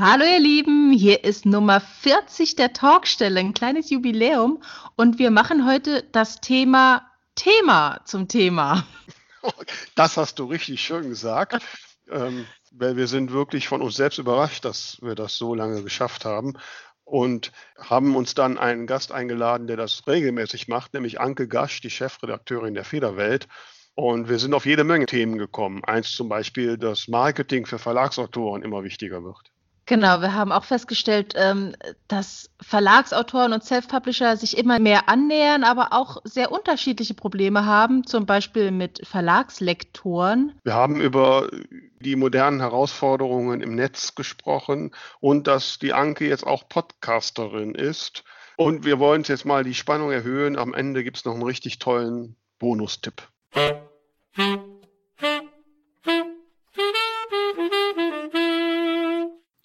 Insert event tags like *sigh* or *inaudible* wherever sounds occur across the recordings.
Hallo ihr Lieben, hier ist Nummer 40 der Talkstelle, ein kleines Jubiläum und wir machen heute das Thema Thema zum Thema. *laughs* Das hast du richtig schön gesagt, ähm, weil wir sind wirklich von uns selbst überrascht, dass wir das so lange geschafft haben und haben uns dann einen Gast eingeladen, der das regelmäßig macht, nämlich Anke Gasch, die Chefredakteurin der Federwelt. Und wir sind auf jede Menge Themen gekommen. Eins zum Beispiel, dass Marketing für Verlagsautoren immer wichtiger wird. Genau, wir haben auch festgestellt, ähm, dass Verlagsautoren und Self-Publisher sich immer mehr annähern, aber auch sehr unterschiedliche Probleme haben, zum Beispiel mit Verlagslektoren. Wir haben über die modernen Herausforderungen im Netz gesprochen und dass die Anke jetzt auch Podcasterin ist. Und wir wollen jetzt mal die Spannung erhöhen. Am Ende gibt es noch einen richtig tollen Bonustipp.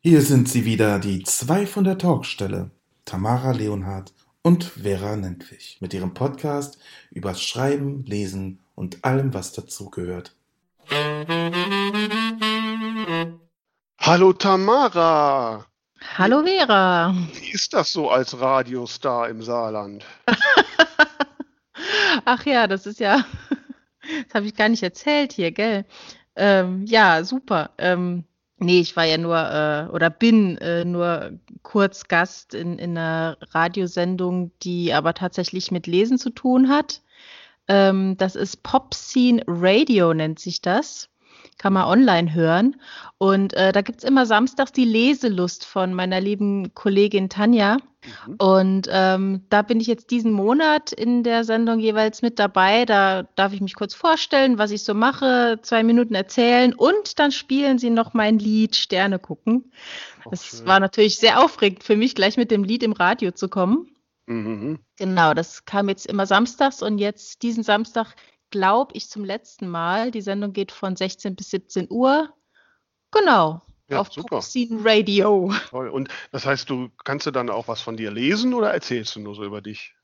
Hier sind sie wieder, die zwei von der Talkstelle, Tamara Leonhardt und Vera Nentwich, mit ihrem Podcast über Schreiben, Lesen und allem, was dazugehört. Hallo Tamara! Hallo Vera! Wie ist das so als Radiostar im Saarland? *laughs* Ach ja, das ist ja, *laughs* das habe ich gar nicht erzählt hier, gell? Ähm, ja, super. Ähm, Nee, ich war ja nur äh, oder bin äh, nur kurz Gast in, in einer Radiosendung, die aber tatsächlich mit Lesen zu tun hat. Ähm, das ist Pop Scene Radio, nennt sich das kann man online hören. Und äh, da gibt es immer samstags die Leselust von meiner lieben Kollegin Tanja. Mhm. Und ähm, da bin ich jetzt diesen Monat in der Sendung jeweils mit dabei. Da darf ich mich kurz vorstellen, was ich so mache, zwei Minuten erzählen und dann spielen sie noch mein Lied Sterne gucken. Das schön. war natürlich sehr aufregend für mich, gleich mit dem Lied im Radio zu kommen. Mhm. Genau, das kam jetzt immer samstags und jetzt diesen Samstag glaube ich, zum letzten Mal. Die Sendung geht von 16 bis 17 Uhr. Genau. Ja, auf super. Radio. Toll. Und das heißt, du kannst du dann auch was von dir lesen oder erzählst du nur so über dich?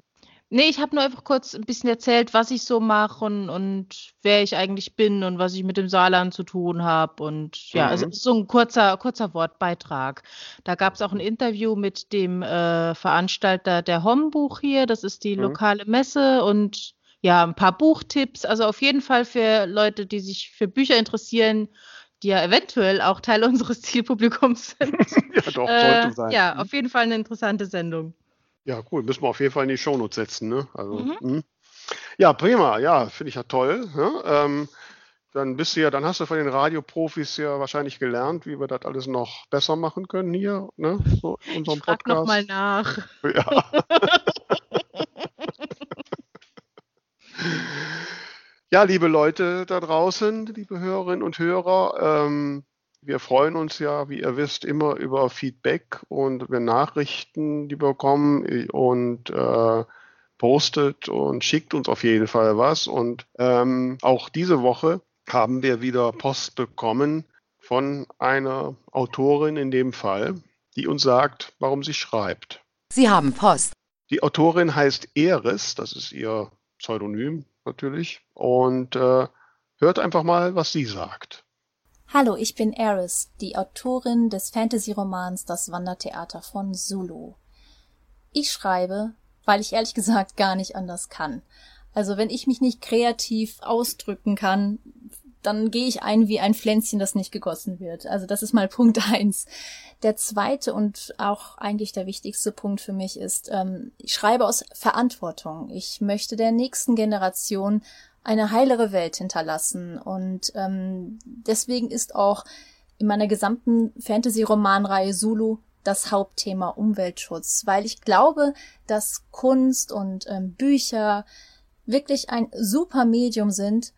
Nee, ich habe nur einfach kurz ein bisschen erzählt, was ich so mache und, und wer ich eigentlich bin und was ich mit dem Saarland zu tun habe. Und ja, also mhm. also so ein kurzer, kurzer Wortbeitrag. Da gab es auch ein Interview mit dem äh, Veranstalter der Hombuch hier. Das ist die mhm. lokale Messe und ja, ein paar Buchtipps. Also auf jeden Fall für Leute, die sich für Bücher interessieren, die ja eventuell auch Teil *laughs* unseres Zielpublikums sind. *laughs* ja, doch, äh, sollte sein. Ja, auf jeden Fall eine interessante Sendung. Ja, cool. Müssen wir auf jeden Fall in die Shownotes setzen. Ne? Also, mhm. Hm. Ja, prima. Ja, finde ich ja toll. Ne? Ähm, dann bist du ja, dann hast du von den Radioprofis ja wahrscheinlich gelernt, wie wir das alles noch besser machen können hier, ne? So in unserem ich frag Podcast. noch mal nach. *laughs* Ja. *laughs* Ja, liebe Leute da draußen, liebe Hörerinnen und Hörer, ähm, wir freuen uns ja, wie ihr wisst, immer über Feedback und über Nachrichten, die wir bekommen und äh, postet und schickt uns auf jeden Fall was. Und ähm, auch diese Woche haben wir wieder Post bekommen von einer Autorin in dem Fall, die uns sagt, warum sie schreibt. Sie haben Post. Die Autorin heißt Eris, das ist ihr Pseudonym, natürlich. Und äh, hört einfach mal, was sie sagt. Hallo, ich bin Eris, die Autorin des Fantasy-Romans Das Wandertheater von Zulu. Ich schreibe, weil ich ehrlich *laughs* gesagt gar nicht anders kann. Also wenn ich mich nicht kreativ ausdrücken kann, dann gehe ich ein wie ein Pflänzchen, das nicht gegossen wird. Also das ist mal *laughs* Punkt eins. Der zweite und auch eigentlich der wichtigste Punkt für mich ist, ähm, ich schreibe aus Verantwortung. Ich möchte der nächsten Generation eine heilere Welt hinterlassen. Und ähm, deswegen ist auch in meiner gesamten Fantasy-Romanreihe Zulu das Hauptthema Umweltschutz, weil ich glaube, dass Kunst und ähm, Bücher wirklich ein super Medium sind,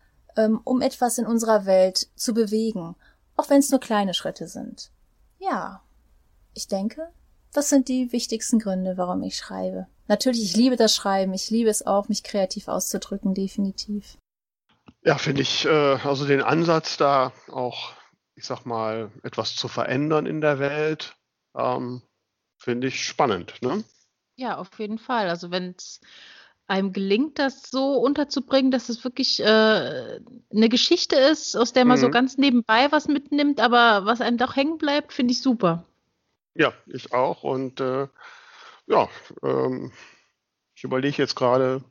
um etwas in unserer Welt zu bewegen, auch wenn es nur kleine Schritte sind. Ja, ich denke, das sind die wichtigsten Gründe, warum ich schreibe. Natürlich, ich liebe das Schreiben, ich liebe es auch, mich kreativ auszudrücken, definitiv. Ja, finde ich, äh, also den Ansatz da auch, ich sag mal, etwas zu verändern in der Welt, ähm, finde ich spannend. Ne? Ja, auf jeden Fall. Also wenn es einem gelingt, das so unterzubringen, dass es wirklich äh, eine Geschichte ist, aus der man so mhm. ganz nebenbei was mitnimmt, aber was einem doch hängen bleibt, finde ich super. Ja, ich auch. Und äh, ja, ähm, ich überlege jetzt gerade,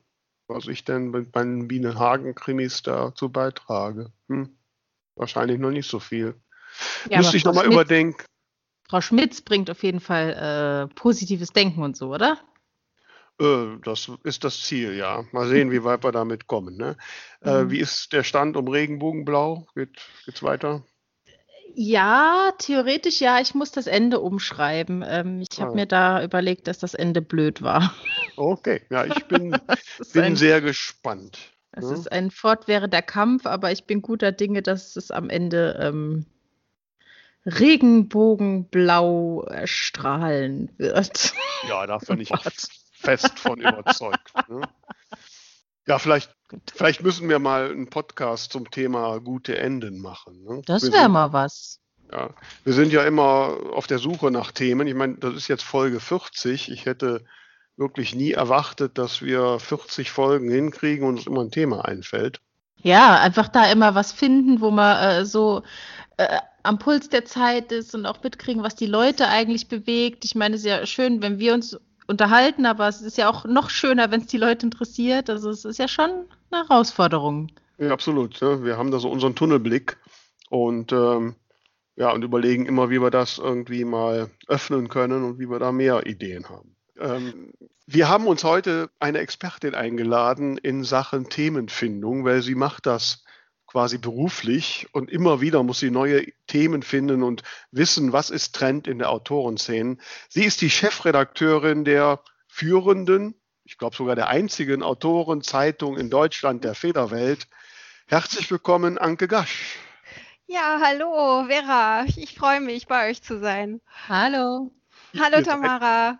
was ich denn mit meinen Bienenhagen-Krimis dazu beitrage. Hm, wahrscheinlich noch nicht so viel. Ja, Müsste ich nochmal überdenken. Frau Schmitz bringt auf jeden Fall äh, positives Denken und so, oder? Äh, das ist das Ziel, ja. Mal sehen, wie weit wir damit kommen. Ne? Äh, mhm. wie ist der Stand um Regenbogenblau? Geht, geht's weiter? Ja, theoretisch ja. Ich muss das Ende umschreiben. Ähm, ich habe ah. mir da überlegt, dass das Ende blöd war. Okay, ja, ich *laughs* bin, bin ein, sehr gespannt. Es ja? ist ein fortwährender Kampf, aber ich bin guter Dinge, dass es am Ende ähm, Regenbogenblau strahlen wird. Ja, da bin ich fest von überzeugt. *laughs* Ne? Ja, vielleicht, vielleicht müssen wir mal einen Podcast zum Thema gute Enden machen. Ne? Das wäre mal was. Ja, wir sind ja immer auf der Suche nach Themen. Ich meine, das ist jetzt Folge 40. Ich hätte wirklich nie erwartet, dass wir 40 Folgen hinkriegen und uns immer ein Thema einfällt. Ja, einfach da immer was finden, wo man äh, so äh, am Puls der Zeit ist und auch mitkriegen, was die Leute eigentlich bewegt. Ich meine, es ist ja schön, wenn wir uns unterhalten, aber es ist ja auch noch schöner, wenn es die Leute interessiert. Also es ist ja schon eine Herausforderung. Ja, absolut. Ja. Wir haben da so unseren Tunnelblick und ähm, ja, und überlegen immer, wie wir das irgendwie mal öffnen können und wie wir da mehr Ideen haben. Ähm, wir haben uns heute eine Expertin eingeladen in Sachen Themenfindung, weil sie macht das quasi beruflich und immer wieder muss sie neue Themen finden und wissen, was ist Trend in der Autorenszene. Sie ist die Chefredakteurin der führenden, ich glaube sogar der einzigen Autorenzeitung in Deutschland, der Federwelt. Herzlich willkommen, Anke Gasch. Ja, hallo, Vera. Ich freue mich, bei euch zu sein. Hallo. Hallo, Tamara.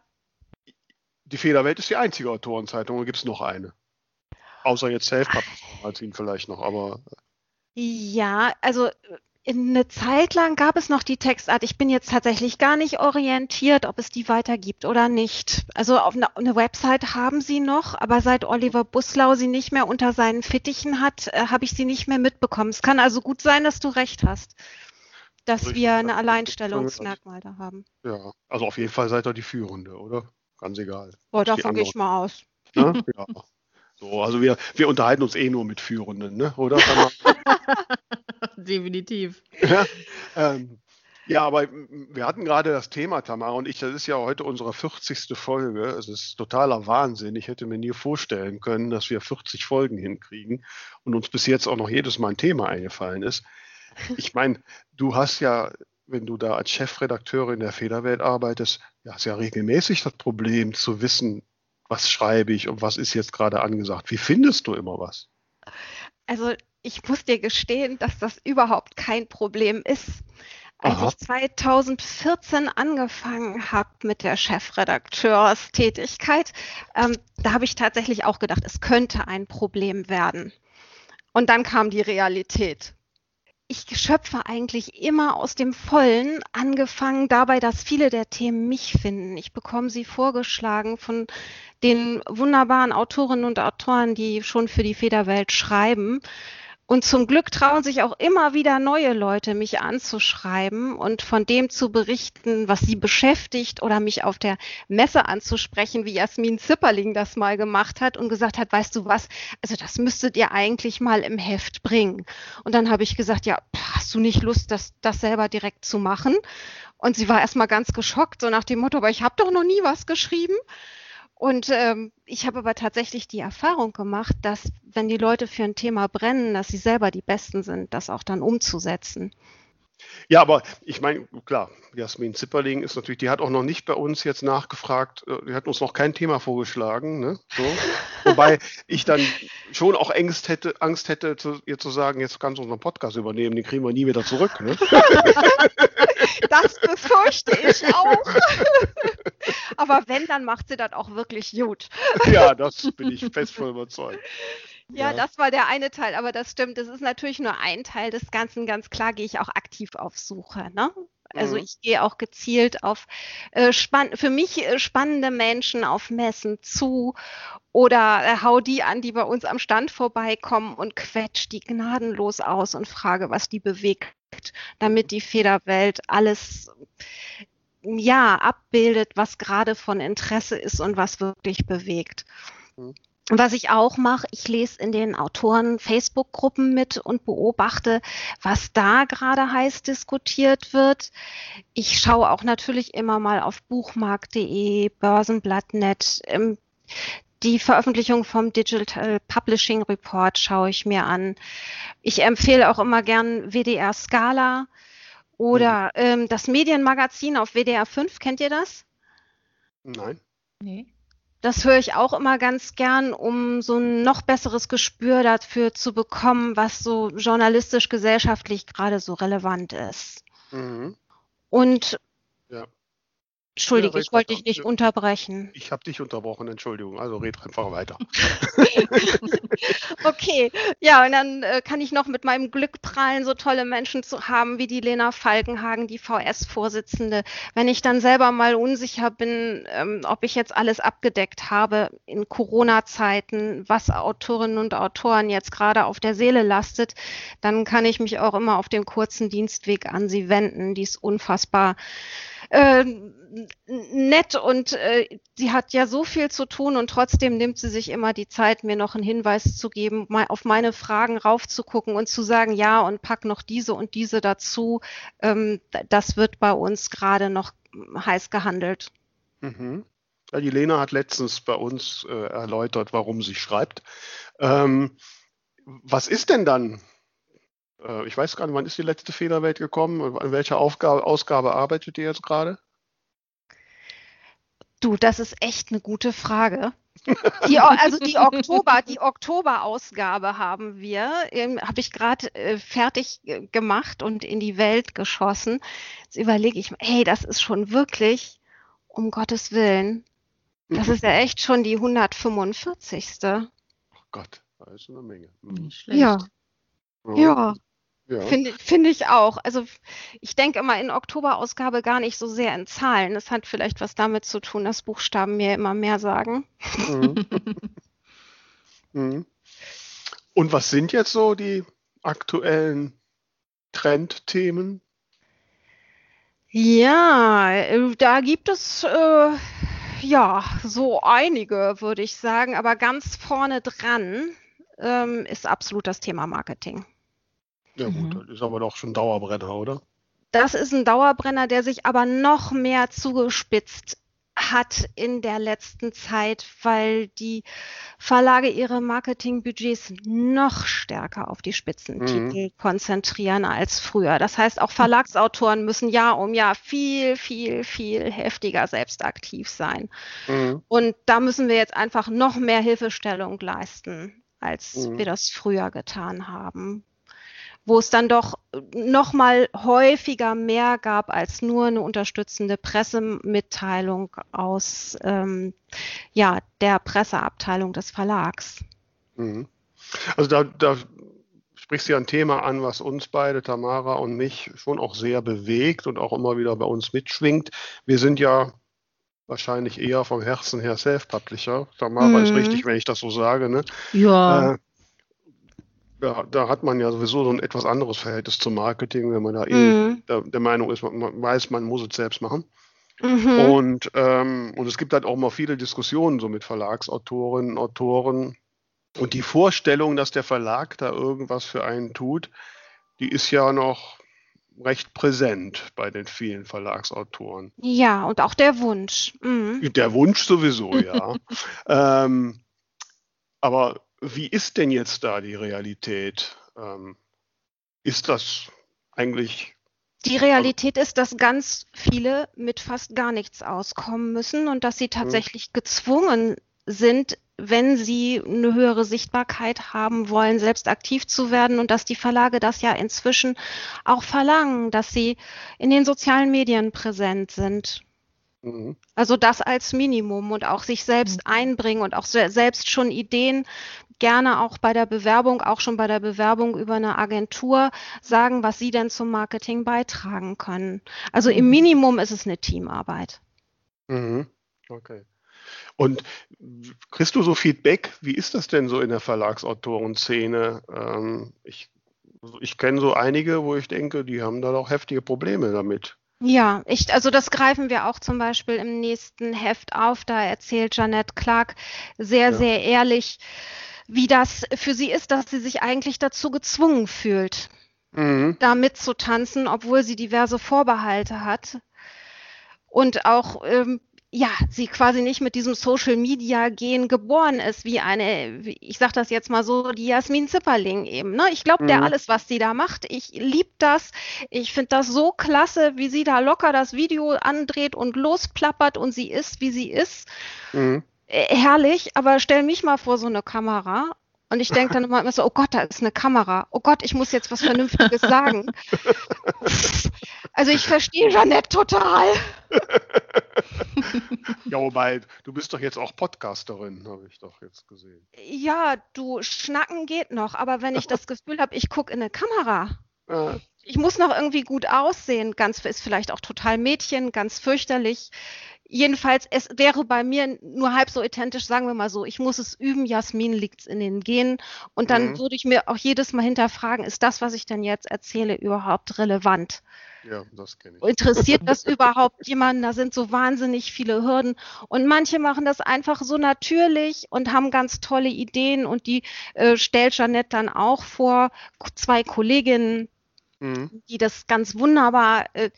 Die Federwelt ist die einzige Autorenzeitung oder gibt es noch eine? Außer jetzt Self-Publishing vielleicht noch, aber. Ja, also eine Zeit lang gab es noch die Textart. Ich bin jetzt tatsächlich gar nicht orientiert, ob es die weitergibt oder nicht. Also auf eine, eine Website haben sie noch, aber seit Oliver Buslau sie nicht mehr unter seinen Fittichen hat, äh, habe ich sie nicht mehr mitbekommen. Es kann also gut sein, dass du recht hast, dass Richtig. wir ein Alleinstellungsmerkmal da haben. Ja, also auf jeden Fall seid ihr die Führende, oder? Ganz egal. Oh, davon gehe ich mal aus. Ne? Ja. So, also wir, wir unterhalten uns eh nur mit Führenden, ne? oder? *laughs* Definitiv. Ja, ähm, ja, aber wir hatten gerade das Thema, Tamara und ich, das ist ja heute unsere 40. Folge. Es ist totaler Wahnsinn. Ich hätte mir nie vorstellen können, dass wir 40 Folgen hinkriegen und uns bis jetzt auch noch jedes Mal ein Thema eingefallen ist. Ich meine, du hast ja, wenn du da als Chefredakteurin der Federwelt arbeitest, ja, hast ja regelmäßig das Problem zu wissen, was schreibe ich und was ist jetzt gerade angesagt. Wie findest du immer was? Also ich muss dir gestehen, dass das überhaupt kein Problem ist. Als Aha. ich 2014 angefangen habe mit der Chefredakteurstätigkeit, ähm, da habe ich tatsächlich auch gedacht, es könnte ein Problem werden. Und dann kam die Realität ich schöpfe eigentlich immer aus dem Vollen, angefangen dabei, dass viele der Themen mich finden. Ich bekomme sie vorgeschlagen von den wunderbaren Autorinnen und Autoren, die schon für die Federwelt schreiben. Und zum Glück trauen sich auch immer wieder neue Leute, mich anzuschreiben und von dem zu berichten, was sie beschäftigt oder mich auf der Messe anzusprechen, wie Jasmin Zipperling das mal gemacht hat und gesagt hat, weißt du was, also das müsstet ihr eigentlich mal im Heft bringen. Und dann habe ich gesagt, ja, hast du nicht Lust, das, das selber direkt zu machen? Und sie war erstmal ganz geschockt, so nach dem Motto, aber ich habe doch noch nie was geschrieben. Und ähm, ich habe aber tatsächlich die Erfahrung gemacht, dass wenn die Leute für ein Thema brennen, dass sie selber die Besten sind, das auch dann umzusetzen. Ja, aber ich meine, klar, Jasmin Zipperling ist natürlich, die hat auch noch nicht bei uns jetzt nachgefragt, äh, die hat uns noch kein Thema vorgeschlagen. Ne? So. *laughs* Wobei ich dann schon auch Angst hätte, Angst hätte, zu, ihr zu sagen, jetzt kannst du unseren Podcast übernehmen, den kriegen wir nie wieder zurück. Ne? *laughs* das befürchte ich auch. *laughs* Aber wenn, dann macht sie das auch wirklich gut. Ja, das bin ich fest von überzeugt. *laughs* Ja, ja, das war der eine Teil, aber das stimmt. Das ist natürlich nur ein Teil des Ganzen. Ganz klar gehe ich auch aktiv auf Suche. Ne? Also mhm. ich gehe auch gezielt auf äh, spann für mich äh, spannende Menschen auf Messen zu oder äh, hau die an, die bei uns am Stand vorbeikommen und quetsch die gnadenlos aus und frage, was die bewegt, damit die Federwelt alles ja, abbildet, was gerade von Interesse ist und was wirklich bewegt. Mhm. Was ich auch mache, ich lese in den Autoren Facebook-Gruppen mit und beobachte, was da gerade heiß diskutiert wird. Ich schaue auch natürlich immer mal auf buchmarkt.de, Börsenblatt.net. Ähm, die Veröffentlichung vom Digital Publishing Report schaue ich mir an. Ich empfehle auch immer gern WDR Scala oder mhm. ähm, das Medienmagazin auf WDR 5. Kennt ihr das? Nein. Nee. Das höre ich auch immer ganz gern, um so ein noch besseres Gespür dafür zu bekommen, was so journalistisch, gesellschaftlich gerade so relevant ist. Mhm. Und ja. Entschuldige, ja, ich wollte dich nicht unterbrechen. Ich habe dich unterbrochen, Entschuldigung. Also red einfach weiter. *laughs* okay, ja, und dann äh, kann ich noch mit meinem Glück prallen, so tolle Menschen zu haben wie die Lena Falkenhagen, die VS-Vorsitzende. Wenn ich dann selber mal unsicher bin, ähm, ob ich jetzt alles abgedeckt habe in Corona-Zeiten, was Autorinnen und Autoren jetzt gerade auf der Seele lastet, dann kann ich mich auch immer auf dem kurzen Dienstweg an sie wenden. Die ist unfassbar äh, nett und äh, sie hat ja so viel zu tun und trotzdem nimmt sie sich immer die Zeit, mir noch einen Hinweis zu geben, mal auf meine Fragen raufzugucken und zu sagen, ja, und pack noch diese und diese dazu. Ähm, das wird bei uns gerade noch heiß gehandelt. Mhm. Ja, die Lena hat letztens bei uns äh, erläutert, warum sie schreibt. Ähm, was ist denn dann äh, ich weiß gar nicht, wann ist die letzte Fehlerwelt gekommen? An welcher Aufgabe, Ausgabe arbeitet ihr jetzt gerade? Du, das ist echt eine gute Frage. Die, also die Oktober, die Oktoberausgabe haben wir, ähm, habe ich gerade äh, fertig äh, gemacht und in die Welt geschossen. Jetzt überlege ich, hey, das ist schon wirklich, um Gottes Willen, das ist ja *laughs* echt schon die 145. Oh Gott, das ist eine Menge. Mhm. Nicht schlecht. Ja. Ja. Ja. Finde find ich auch. Also ich denke immer in Oktoberausgabe gar nicht so sehr in Zahlen. Das hat vielleicht was damit zu tun, dass Buchstaben mir immer mehr sagen. Mhm. *laughs* mhm. Und was sind jetzt so die aktuellen Trendthemen? Ja, äh, da gibt es äh, ja so einige, würde ich sagen, aber ganz vorne dran ähm, ist absolut das Thema Marketing. Ja gut, mhm. das ist aber doch schon Dauerbrenner, oder? Das ist ein Dauerbrenner, der sich aber noch mehr zugespitzt hat in der letzten Zeit, weil die Verlage ihre Marketingbudgets noch stärker auf die Spitzentitel mhm. konzentrieren als früher. Das heißt, auch Verlagsautoren müssen Jahr um Jahr viel, viel, viel heftiger selbst aktiv sein. Mhm. Und da müssen wir jetzt einfach noch mehr Hilfestellung leisten, als mhm. wir das früher getan haben wo es dann doch noch mal häufiger mehr gab als nur eine unterstützende Pressemitteilung aus ähm, ja, der Presseabteilung des Verlags. Mhm. Also da, da sprichst du ja ein Thema an, was uns beide, Tamara und mich, schon auch sehr bewegt und auch immer wieder bei uns mitschwingt. Wir sind ja wahrscheinlich eher vom Herzen her Self-Publisher. Tamara mhm. ist richtig, wenn ich das so sage. Ne? Ja. Äh, ja, da hat man ja sowieso so ein etwas anderes Verhältnis zum Marketing, wenn man da eh mhm. eh der, der, Meinung ist, man, man, weiß, man muss es selbst machen. Mhm. Und, ähm, und es gibt halt auch mal viele Diskussionen so mit Verlagsautorinnen, Autoren. Und die Vorstellung, dass der Verlag da irgendwas für einen tut, die ist ja noch recht präsent bei den vielen Verlagsautoren. Ja, und auch der Wunsch. Mhm. Der Wunsch sowieso, ja. *laughs* ähm, aber wie ist denn jetzt da die Realität? Ähm, ist das eigentlich. Die Realität ist, dass ganz viele mit fast gar nichts auskommen müssen und dass sie hm. tatsächlich gezwungen sind, wenn sie eine höhere Sichtbarkeit haben wollen, selbst aktiv zu werden und dass die Verlage das ja inzwischen auch verlangen, dass sie in den sozialen Medien präsent sind. Mhm. Also das als Minimum und auch sich selbst mhm. einbringen und auch selbst schon Ideen gerne auch bei der Bewerbung, auch schon bei der Bewerbung über eine Agentur sagen, was sie denn zum Marketing beitragen können. Also im mhm. Minimum ist es eine Teamarbeit. Mhm. Okay. Und kriegst du so Feedback? Wie ist das denn so in der Verlagsautorenszene? Ähm, ich ich kenne so einige, wo ich denke, die haben da doch heftige Probleme damit. Ja, ich, also das greifen wir auch zum Beispiel im nächsten Heft auf. Da erzählt Jeanette Clark sehr, Ja. sehr ehrlich, wie das für sie ist, dass sie sich eigentlich dazu gezwungen fühlt, Mhm. da mitzutanzen, obwohl sie diverse Vorbehalte hat. Und auch, ähm, ja, sie quasi nicht mit diesem Social Media Gen geboren ist, wie eine, wie- ich sag das jetzt mal so, die Jasmin Zipperling eben. Ne? Ich glaube der Mhm. alles, was sie da macht. Ich lieb das. Ich finde das so klasse, wie sie da locker das Video andreht und losplappert und sie ist, wie sie ist. Mhm. Äh, herrlich, aber stell mich mal vor so eine Kamera. Und ich denke dann immer so, oh Gott, da ist eine Kamera. Oh Gott, ich muss jetzt was Vernünftiges sagen. Also ich verstehe Jeanette total. Ja, wobei, du bist doch jetzt auch Podcasterin, habe ich doch jetzt gesehen. Ja, du, schnacken geht noch, aber wenn ich das Gefühl habe, ich gucke in eine Kamera, ich muss noch irgendwie gut aussehen, ganz ist vielleicht auch total Mädchen, ganz fürchterlich. Jedenfalls, es wäre bei mir nur halb so authentisch, sagen wir mal so, ich muss es üben, Jasmin liegt's in den Genen. Und dann Mhm. würde ich mir auch jedes Mal hinterfragen, ist das, was ich denn jetzt erzähle, überhaupt relevant? ja, das kenne ich. Interessiert das *laughs* überhaupt jemanden? Da sind so wahnsinnig viele Hürden. Und manche machen das einfach so natürlich und haben ganz tolle Ideen. Und die äh, stellt Jeanette dann auch vor, zwei Kolleginnen, Mhm. die das ganz wunderbar äh,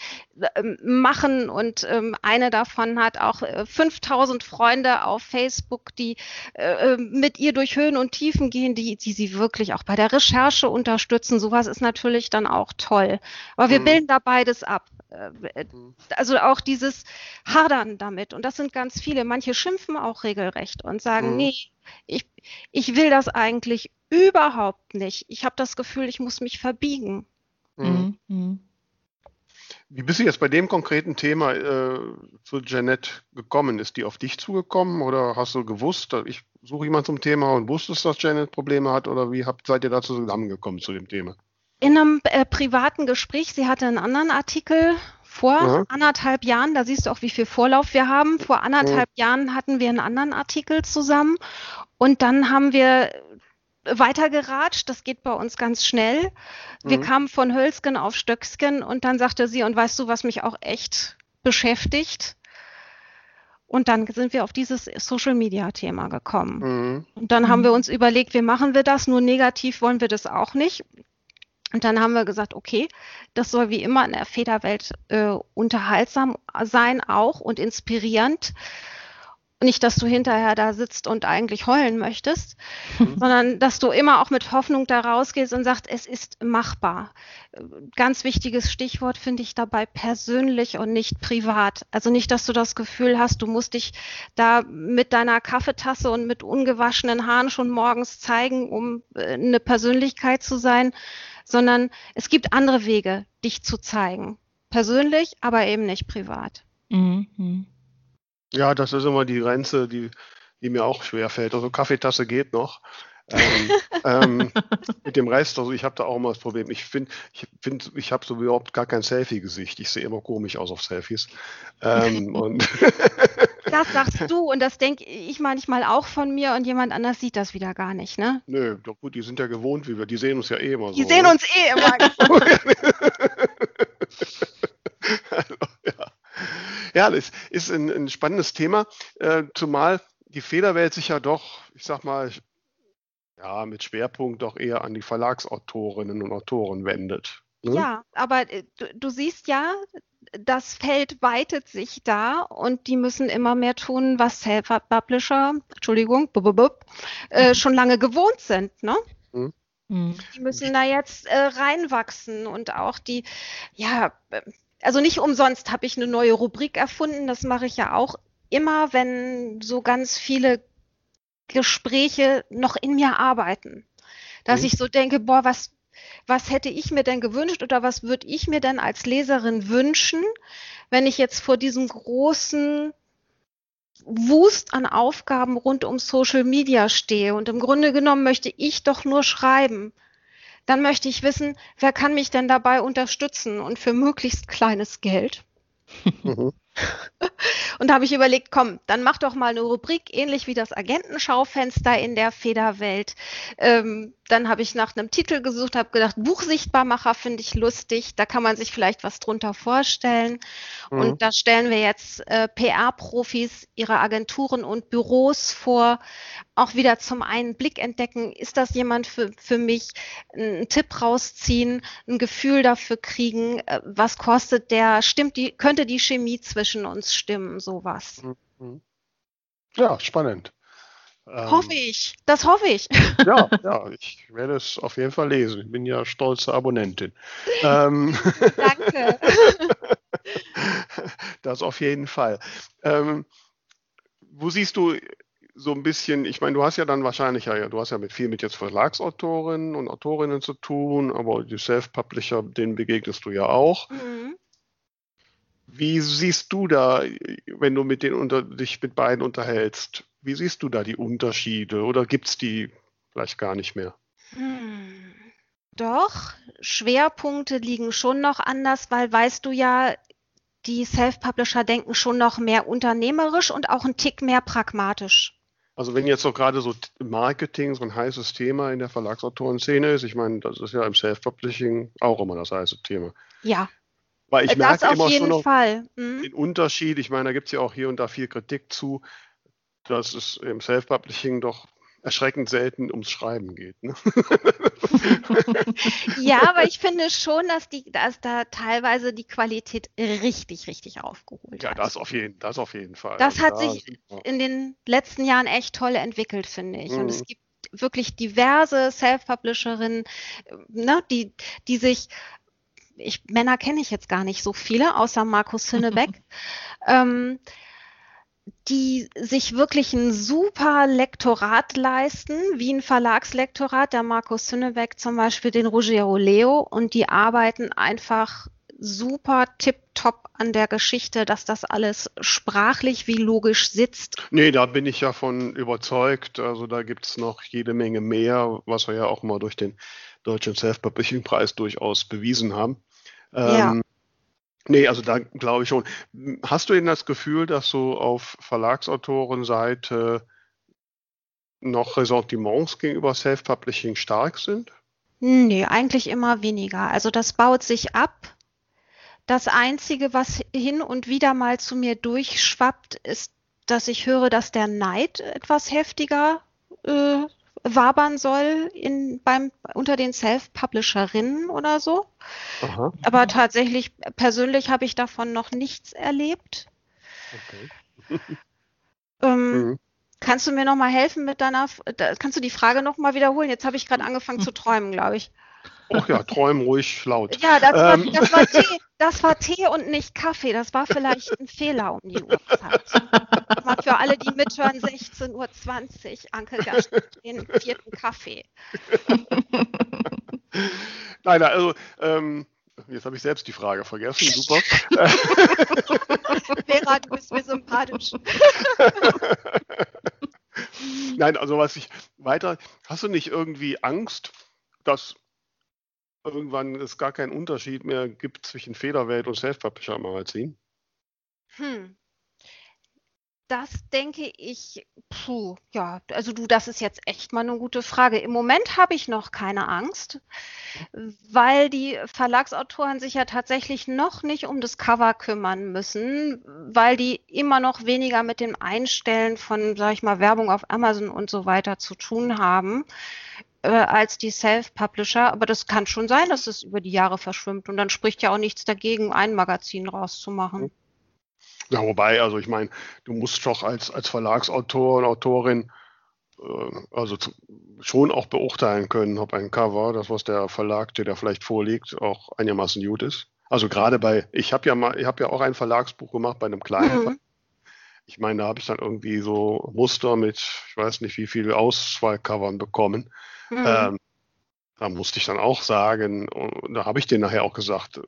ähm, machen und ähm, eine davon hat auch äh, 5000 Freunde auf Facebook, die äh, äh, mit ihr durch Höhen und Tiefen gehen, die, die sie wirklich auch bei der Recherche unterstützen. Sowas ist natürlich dann auch toll. Aber wir Mhm. bilden da beides ab. Äh, äh, Mhm. Also auch dieses Hadern damit. Und das sind ganz viele. Manche schimpfen auch regelrecht und sagen, Mhm. nee, ich, ich will das eigentlich überhaupt nicht. Ich habe das Gefühl, ich muss mich verbiegen. Mhm. Mhm. Mhm. Wie bist du jetzt bei dem konkreten Thema äh, zu Jeanette gekommen? Ist die auf dich zugekommen oder hast du gewusst, dass ich suche jemanden zum Thema und wusstest, dass Janet Probleme hat oder wie habt, seid ihr dazu zusammengekommen zu dem Thema? In einem äh, privaten Gespräch, sie hatte einen anderen Artikel vor Ja. anderthalb Jahren, da siehst du auch, wie viel Vorlauf wir haben. Vor anderthalb Jahren hatten wir einen anderen Artikel zusammen und dann haben wir weitergeratscht. Das geht bei uns ganz schnell. Wir Mhm. kamen von Hölzgen auf Stöcksken und dann sagte sie, und weißt du, was mich auch echt beschäftigt? Und dann sind wir auf dieses Social-Media-Thema gekommen. Mhm. Und dann haben Mhm. wir uns überlegt, wie machen wir das? Nur negativ wollen wir das auch nicht. Und dann haben wir gesagt, okay, das soll wie immer in der Federwelt äh, unterhaltsam sein auch und inspirierend. Nicht, dass du hinterher da sitzt und eigentlich heulen möchtest, Mhm. sondern dass du immer auch mit Hoffnung da rausgehst und sagst, es ist machbar. Ganz wichtiges Stichwort finde ich dabei persönlich und nicht privat. Also nicht, dass du das Gefühl hast, du musst dich da mit deiner Kaffeetasse und mit ungewaschenen Haaren schon morgens zeigen, um äh, eine Persönlichkeit zu sein, sondern es gibt andere Wege, dich zu zeigen. Persönlich, aber eben nicht privat. Mhm. Ja, das ist immer die Grenze, die, die mir auch schwer fällt. Also Kaffeetasse geht noch. ähm, *laughs* ähm, mit dem Rest, also ich habe da auch immer das Problem. Ich finde, ich, find, ich habe so überhaupt gar kein Selfie-Gesicht. Ich sehe immer komisch aus auf Selfies. Ähm, *laughs* und Das *laughs* sagst du und das denke ich manchmal auch von mir und jemand anders sieht das wieder gar nicht, ne? nö, doch gut, die sind ja gewohnt, wie wir, die sehen uns ja eh immer so. Die sehen ne? uns eh immer. Also, ja. das ist ein, ein spannendes Thema, äh, zumal die Federwelt sich ja doch, ich sag mal, ja, mit Schwerpunkt doch eher an die Verlagsautorinnen und Autoren wendet. Ne? Ja, aber äh, du, du siehst ja, das Feld weitet sich da und die müssen immer mehr tun, was Self-Publisher, Entschuldigung, bub, bub, bub, äh, schon lange gewohnt sind, ne? Mhm. Die müssen da jetzt äh, reinwachsen und auch die, ja, äh, also nicht umsonst habe ich eine neue Rubrik erfunden. Das mache ich ja auch immer, wenn so ganz viele Gespräche noch in mir arbeiten. Dass Mhm. ich so denke, boah, was, was hätte ich mir denn gewünscht oder was würde ich mir denn als Leserin wünschen, wenn ich jetzt vor diesem großen Wust an Aufgaben rund um Social Media stehe und im Grunde genommen möchte ich doch nur schreiben. Dann möchte ich wissen, wer kann mich denn dabei unterstützen und für möglichst kleines Geld. Mhm. Und da habe ich überlegt, komm, dann mach doch mal eine Rubrik, ähnlich wie das Agentenschaufenster in der Federwelt. Ähm, dann habe ich nach einem Titel gesucht, habe gedacht, Buchsichtbarmacher finde ich lustig, da kann man sich vielleicht was drunter vorstellen. Mhm. Und da stellen wir jetzt äh, PR-Profis, ihre Agenturen und Büros vor, auch wieder zum einen Blick entdecken, ist das jemand für, für mich, einen Tipp rausziehen, ein Gefühl dafür kriegen, äh, was kostet der, stimmt die, könnte die Chemie zwischen uns stimmen, sowas. Mhm. Ja, spannend. Ähm, hoffe ich, das hoffe ich. *laughs* Ja, ja, ich werde es auf jeden Fall lesen. Ich bin ja stolze Abonnentin. ähm, *laughs* Danke. *laughs* das auf jeden Fall. Ähm, wo siehst du so ein bisschen, ich meine, du hast ja dann wahrscheinlich, ja, du hast ja mit viel mit jetzt Verlagsautorinnen und Autorinnen zu tun, aber die Self-Publisher, denen begegnest du ja auch. Mhm. Wie siehst du da, wenn du mit denen unter, dich mit beiden unterhältst? Wie siehst du da die Unterschiede oder gibt es die vielleicht gar nicht mehr? Hm. Doch, Schwerpunkte liegen schon noch anders, weil weißt du ja, die Self-Publisher denken schon noch mehr unternehmerisch und auch ein Tick mehr pragmatisch. Also wenn jetzt auch gerade so Marketing so ein heißes Thema in der Verlagsautoren-Szene ist, ich meine, das ist ja im Self-Publishing auch immer das heiße Thema. Ja. Weil ich das merke immer schon noch mhm. den Unterschied, ich meine, da gibt es ja auch hier und da viel Kritik zu, dass es im Self-Publishing doch erschreckend selten ums Schreiben geht. Ne? *laughs* ja, aber ich finde schon, dass, die, dass da teilweise die Qualität richtig, richtig aufgeholt ja, hat. Ja, das auf jeden, das auf jeden Fall. Das hat ja, sich in den letzten Jahren echt toll entwickelt, finde ich. Mhm. Und es mhm. gibt wirklich diverse Self-Publisherinnen, ne, die, die sich ich, Männer kenne ich jetzt gar nicht so viele, außer Markus Hünnebeck. *laughs* ähm, die sich wirklich ein super Lektorat leisten, wie ein Verlagslektorat, der Markus Sünnebeck zum Beispiel, den Ruggiero Leo, und die arbeiten einfach super tipptopp an der Geschichte, dass das alles sprachlich wie logisch sitzt. Nee, da bin ich ja von überzeugt. Also da gibt es noch jede Menge mehr, was wir ja auch mal durch den Deutschen Self-Publishing-Preis durchaus bewiesen haben. Ja. Ähm, Nee, also da glaube ich schon. Hast du denn das Gefühl, dass so auf Verlagsautorenseite noch Ressentiments gegenüber Self-Publishing stark sind? Nee, eigentlich immer weniger. Also das baut sich ab. Das Einzige, was hin und wieder mal zu mir durchschwappt, ist, dass ich höre, dass der Neid etwas heftiger äh, wabern soll in, beim, unter den Self-Publisherinnen oder so. Aha. Aber tatsächlich, persönlich habe ich davon noch nichts erlebt. Okay. *laughs* ähm, mhm. Kannst du mir noch mal helfen mit deiner, kannst du die Frage noch mal wiederholen? Jetzt habe ich gerade angefangen zu *laughs* träumen, glaube ich. Ach ja, träumen ruhig laut. Ja, das, ähm. war, das, war Tee, *laughs* das war Tee und nicht Kaffee. Das war vielleicht ein Fehler um die Uhrzeit. Mal für alle, die mithören, 16.20 Uhr. Anke Gast den vierten Kaffee. *laughs* Nein, also ähm, jetzt habe ich selbst die Frage vergessen. Super. *laughs* Vera, du bist mir sympathisch. Nein, also was ich weiter, hast du nicht irgendwie Angst, dass irgendwann es gar keinen Unterschied mehr gibt zwischen Federwelt und Self-Publisher-Magazin? Hm. Das denke ich, puh, ja, also du, das ist jetzt echt mal eine gute Frage. Im Moment habe ich noch keine Angst, weil die Verlagsautoren sich ja tatsächlich noch nicht um das Cover kümmern müssen, weil die immer noch weniger mit dem Einstellen von, sag ich mal, Werbung auf Amazon und so weiter zu tun haben äh, als die Self-Publisher, aber das kann schon sein, dass es über die Jahre verschwimmt und dann spricht ja auch nichts dagegen, ein Magazin rauszumachen. Ja, wobei, also ich meine, du musst doch als, als Verlagsautor und Autorin äh, also zu, schon auch beurteilen können, ob ein Cover, das was der Verlag dir da vielleicht vorliegt, auch einigermaßen gut ist. Also gerade bei, ich habe ja mal, ich habe ja auch ein Verlagsbuch gemacht bei einem kleinen mhm. Ich meine, da habe ich dann irgendwie so Muster mit, ich weiß nicht, wie viele Auswahlcovern bekommen. Mhm. Ähm, da musste ich dann auch sagen, und da habe ich denen nachher auch gesagt,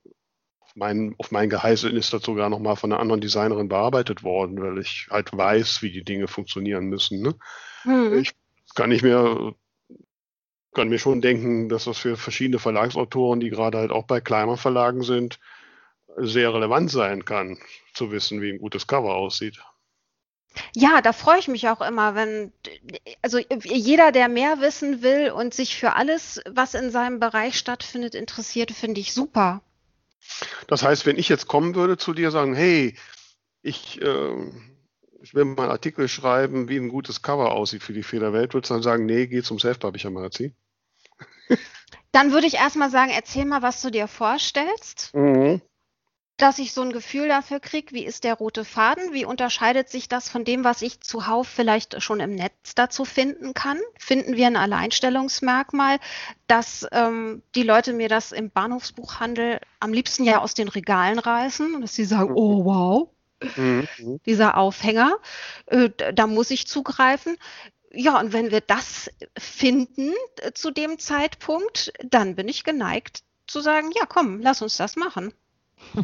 auf mein, auf mein Geheiß ist das sogar nochmal von einer anderen Designerin bearbeitet worden, weil ich halt weiß, wie die Dinge funktionieren müssen. Ne? Mhm. Ich kann nicht mehr, kann mir schon denken, dass das für verschiedene Verlagsautoren, die gerade halt auch bei kleinen Verlagen sind, sehr relevant sein kann, zu wissen, wie ein gutes Cover aussieht. Ja, da freue ich mich auch immer, wenn, also jeder, der mehr wissen will und sich für alles, was in seinem Bereich stattfindet, interessiert, finde ich super. Das heißt, wenn ich jetzt kommen würde zu dir sagen, hey, ich, äh, ich will mal einen Artikel schreiben, wie ein gutes Cover aussieht für die Federwelt, würdest du dann sagen, nee, geh zum Self-Publisher-Magazin? Dann würde ich erstmal sagen, erzähl mal, was du dir vorstellst. Mhm dass ich so ein Gefühl dafür kriege, wie ist der rote Faden, wie unterscheidet sich das von dem, was ich zuhauf vielleicht schon im Netz dazu finden kann? Finden wir ein Alleinstellungsmerkmal, dass ähm, die Leute mir das im Bahnhofsbuchhandel am liebsten ja aus den Regalen reißen und dass sie sagen, oh wow, mhm. dieser Aufhänger, äh, da muss ich zugreifen. Ja, und wenn wir das finden äh, zu dem Zeitpunkt, dann bin ich geneigt zu sagen, ja, komm, lass uns das machen.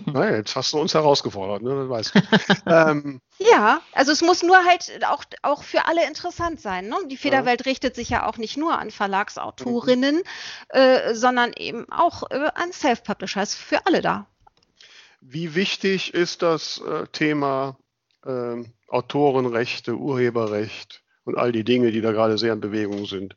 Na, jetzt hast du uns herausgefordert, ne? Das weißt du. ähm, ja, also es muss nur halt auch, auch für alle interessant sein. Ne? Die Federwelt ja. richtet sich ja auch nicht nur an Verlagsautorinnen, mhm. äh, sondern eben auch äh, an Self-Publisher. Ist für alle da. Wie wichtig ist das äh, Thema ähm, Autorenrechte, Urheberrecht und all die Dinge, die da gerade sehr in Bewegung sind?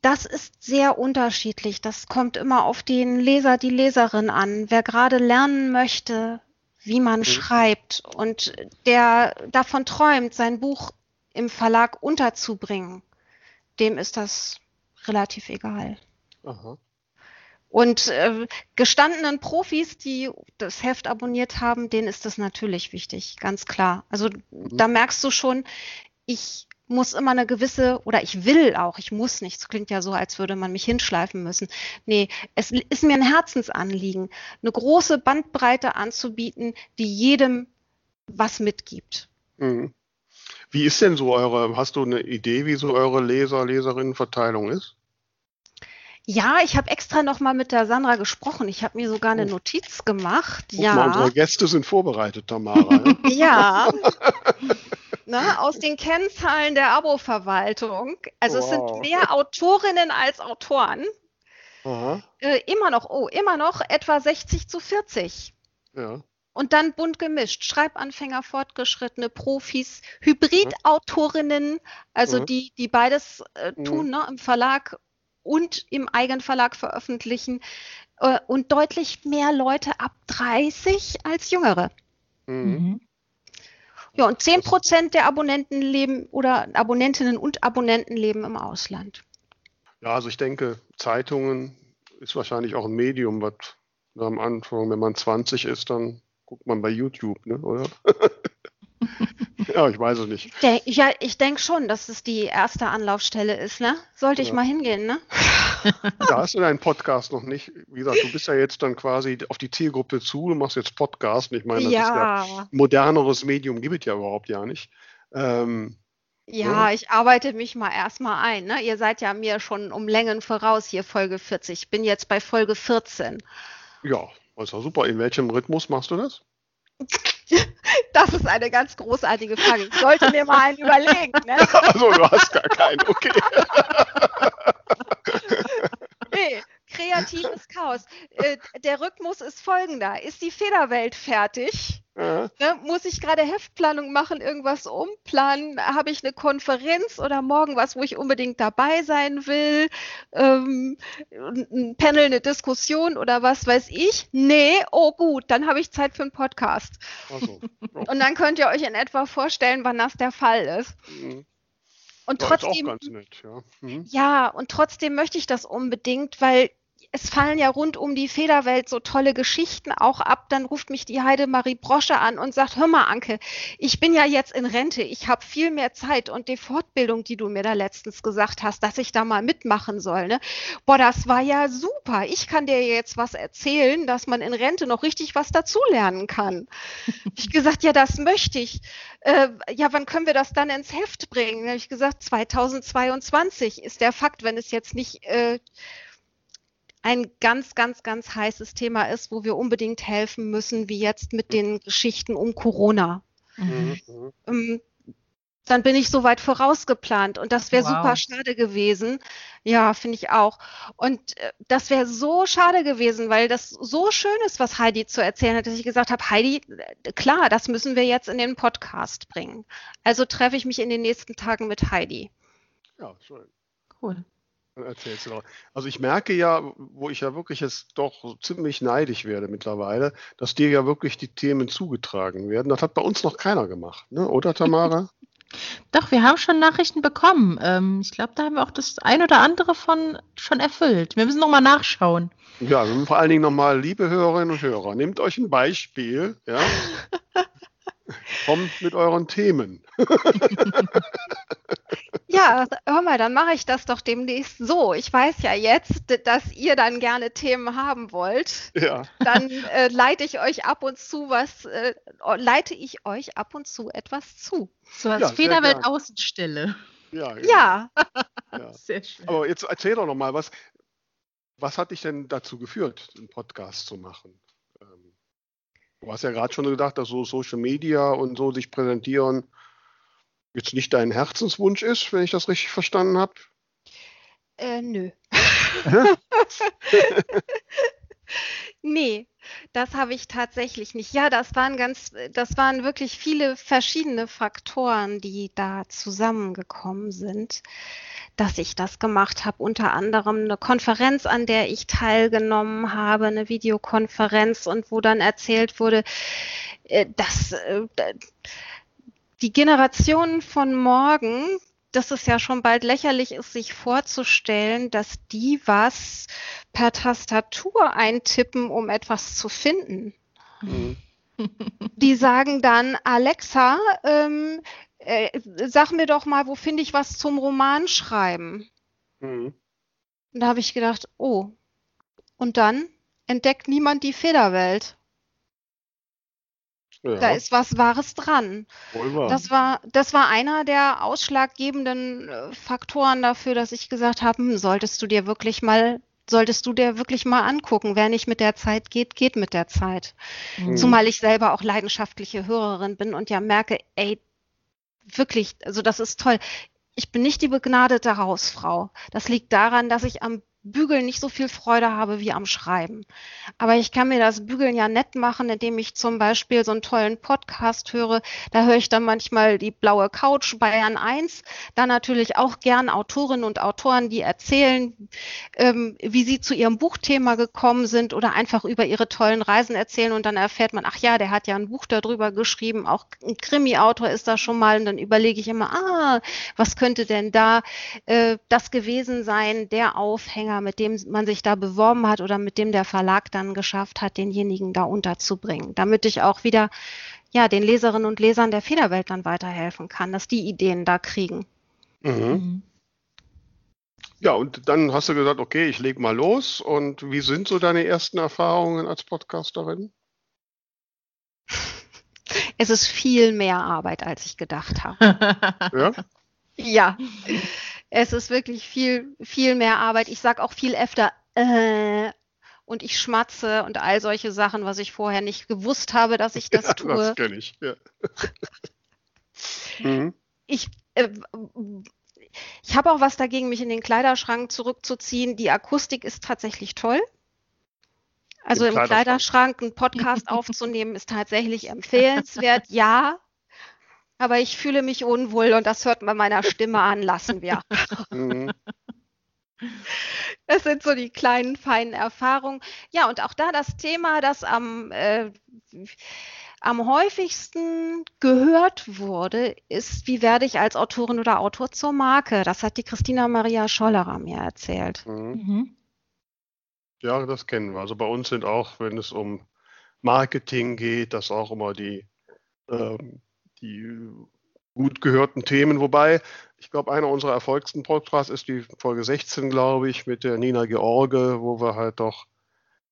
Das ist sehr unterschiedlich. Das kommt immer auf den Leser, die Leserin an. Wer gerade lernen möchte, wie man mhm. schreibt und der davon träumt, sein Buch im Verlag unterzubringen, dem ist das relativ egal. Aha. Und äh, gestandenen Profis, die das Heft abonniert haben, denen ist das natürlich wichtig, ganz klar. Also mhm. da merkst du schon, ich muss immer eine gewisse, oder ich will auch, ich muss nicht, es klingt ja so, als würde man mich hinschleifen müssen. Nee, es ist mir ein Herzensanliegen, eine große Bandbreite anzubieten, die jedem was mitgibt. Mhm. Wie ist denn so eure, hast du eine Idee, wie so eure Leser, Leserinnenverteilung ist? Ja, ich habe extra noch mal mit der Sandra gesprochen. Ich habe mir sogar eine oh. Notiz gemacht. Guck ja. Mal, unsere Gäste sind vorbereitet, Tamara. *laughs* ja. *laughs* ne, aus den Kennzahlen der Abo-Verwaltung. Also wow. es sind mehr Autorinnen als Autoren. Äh, immer noch, oh, immer noch etwa 60 zu 40. Ja. Und dann bunt gemischt. Schreibanfänger, Fortgeschrittene, Profis, Hybridautorinnen, also mhm. die, die beides äh, mhm. tun, mhm. ne, im Verlag und im Eigenverlag veröffentlichen. Äh, und deutlich mehr Leute ab 30 als Jüngere. Mhm. Ja, und 10 Prozent der Abonnenten leben oder Abonnentinnen und Abonnenten leben im Ausland. Ja, also ich denke, Zeitungen ist wahrscheinlich auch ein Medium, was am Anfang, wenn man 20 ist, dann guckt man bei YouTube, ne, oder? *laughs* *laughs* ja, ich weiß es nicht. ja, ich denke schon, dass es die erste Anlaufstelle ist, ne? Sollte ich ja. mal hingehen, ne? *laughs* Da hast du deinen Podcast noch nicht. Wie gesagt, du bist ja jetzt dann quasi auf die Zielgruppe zu, du machst jetzt Podcast. Ich meine, das ja. ist ja moderneres Medium gibt es ja überhaupt ja nicht. Ähm, ja, ja, ich arbeite mich mal erstmal ein. Ne? Ihr seid ja mir schon um Längen voraus hier Folge 40. Ich bin jetzt bei Folge 14. Ja, war super. In welchem Rhythmus machst du das? *laughs* Das ist eine ganz großartige Frage. Ich sollte mir mal einen überlegen. Ne? *laughs* Also, du hast gar keinen, okay. *laughs* Nee, kreatives Chaos. Äh, der Rhythmus ist folgender. Ist die Federwelt fertig? Ne, muss ich gerade Heftplanung machen, irgendwas umplanen? Habe ich eine Konferenz oder morgen was, wo ich unbedingt dabei sein will? Ähm, ein Panel, eine Diskussion oder was weiß ich? Nee, oh gut, dann habe ich Zeit für einen Podcast. So. Oh. *laughs* Und dann könnt ihr euch in etwa vorstellen, wann das der Fall ist. Mhm. Und ja, trotzdem, nett, ja. Mhm. ja, und trotzdem möchte ich das unbedingt, weil es fallen ja rund um die Federwelt so tolle Geschichten auch ab. Dann ruft mich die Heidemarie Brosche an und sagt, hör mal, Anke, ich bin ja jetzt in Rente, ich habe viel mehr Zeit und die Fortbildung, die du mir da letztens gesagt hast, dass ich da mal mitmachen soll, ne? Boah, das war ja super. Ich kann dir jetzt was erzählen, dass man in Rente noch richtig was dazulernen kann. *laughs* ich gesagt, ja, das möchte ich. Äh, ja, wann können wir das dann ins Heft bringen? Da habe ich gesagt, 2022 ist der Fakt, wenn es jetzt nicht äh, ein ganz, ganz, ganz heißes Thema ist, wo wir unbedingt helfen müssen, wie jetzt mit den Geschichten um Corona. Mhm. Ähm, dann bin ich so weit vorausgeplant und das wäre Wow. super schade gewesen. Ja, finde ich auch. Und äh, das wäre so schade gewesen, weil das so schön ist, was Heidi zu erzählen hat, dass ich gesagt habe, Heidi, äh, klar, das müssen wir jetzt in den Podcast bringen. Also treffe ich mich in den nächsten Tagen mit Heidi. Ja, schön. Cool. Dann erzählst du doch. Also ich merke ja, wo ich ja wirklich jetzt doch ziemlich neidisch werde mittlerweile, dass dir ja wirklich die Themen zugetragen werden. Das hat bei uns noch keiner gemacht, ne? oder Tamara? *laughs* Doch, wir haben schon Nachrichten bekommen. Ähm, ich glaube, da haben wir auch das ein oder andere von schon erfüllt. Wir müssen noch mal nachschauen. Ja, vor allen Dingen nochmal, liebe Hörerinnen und Hörer, nehmt euch ein Beispiel, ja. *laughs* Kommt mit euren Themen. *laughs* Ja, hör mal, dann mache ich das doch demnächst so. Ich weiß ja jetzt, dass ihr dann gerne Themen haben wollt. Ja, Dann äh, leite ich euch ab und zu was, äh, leite ich euch ab und zu etwas zu. So als Ja, Federwelt. Außenstelle. ja, genau. Ja, *laughs* ja. Sehr schön. Aber jetzt erzähl doch nochmal, was, was hat dich denn dazu geführt, einen Podcast zu machen? Du hast ja gerade schon gesagt, dass so Social Media und so sich präsentieren jetzt nicht dein Herzenswunsch ist, wenn ich das richtig verstanden habe. äh, nö. *laughs* Nee, das habe ich tatsächlich nicht. Ja, das waren ganz, das waren wirklich viele verschiedene Faktoren, die da zusammengekommen sind, dass ich das gemacht habe. Unter anderem eine Konferenz, an der ich teilgenommen habe, eine Videokonferenz und wo dann erzählt wurde, äh, dass äh, die Generationen von morgen, dass es ja schon bald lächerlich ist, sich vorzustellen, dass die was per Tastatur eintippen, um etwas zu finden. Mhm. Die sagen dann, Alexa, ähm, äh, sag mir doch mal, wo finde ich was zum Roman schreiben? Mhm. Und da habe ich gedacht, oh, und dann entdeckt niemand die Federwelt. Ja, Da ist was Wahres dran. wohl wahr. Das war, das war einer der ausschlaggebenden äh, Faktoren dafür, dass ich gesagt habe, hm, solltest du dir wirklich mal, solltest du dir wirklich mal angucken. Wer nicht mit der Zeit geht, geht mit der Zeit. Mhm. Zumal ich selber auch leidenschaftliche Hörerin bin und ja merke, ey, wirklich, also das ist toll. Ich bin nicht die begnadete Hausfrau. Das liegt daran, dass ich am Bügeln nicht so viel Freude habe wie am Schreiben. Aber ich kann mir das Bügeln ja nett machen, indem ich zum Beispiel so einen tollen Podcast höre. Da höre ich dann manchmal die blaue Couch Bayern 1. Dann natürlich auch gern Autorinnen und Autoren, die erzählen, ähm, wie sie zu ihrem Buchthema gekommen sind oder einfach über ihre tollen Reisen erzählen und dann erfährt man, ach ja, der hat ja ein Buch darüber geschrieben, auch ein Krimi-Autor ist da schon mal und dann überlege ich immer, ah, was könnte denn da äh, das gewesen sein, der Aufhänger, mit dem man sich da beworben hat oder mit dem der Verlag dann geschafft hat, denjenigen da unterzubringen, damit ich auch wieder ja, den Leserinnen und Lesern der Federwelt dann weiterhelfen kann, dass die Ideen da kriegen. Mhm. Mhm. Ja, und dann hast du gesagt, okay, ich leg mal los. Und wie sind so deine ersten Erfahrungen als Podcasterin? *laughs* Es ist viel mehr Arbeit, als ich gedacht habe. *laughs* Ja? Ja, es ist wirklich viel, viel mehr Arbeit. Ich sage auch viel öfter äh, und ich schmatze und all solche Sachen, was ich vorher nicht gewusst habe, dass ich das ja, tue. das kenne ich. Ja. *laughs* mhm. Ich, äh, ich habe auch was dagegen, mich in den Kleiderschrank zurückzuziehen. Die Akustik ist tatsächlich toll. Also Im im Kleiderschrank. Kleiderschrank einen Podcast aufzunehmen, ist tatsächlich empfehlenswert, ja. Aber ich fühle mich unwohl und das hört man meiner Stimme an, lassen wir. *laughs* Mhm. Das sind so die kleinen, feinen Erfahrungen. Ja, und auch da das Thema, das am, äh, am häufigsten gehört wurde, ist, wie werde ich als Autorin oder Autor zur Marke? Das hat die Christina Maria Schollerer mir erzählt. Mhm. Mhm. Ja, das kennen wir. Also bei uns sind auch, wenn es um Marketing geht, das auch immer die, ähm, die gut gehörten Themen. Wobei, ich glaube, einer unserer erfolgsten Podcasts ist die Folge 16, glaube ich, mit der Nina George, wo wir halt doch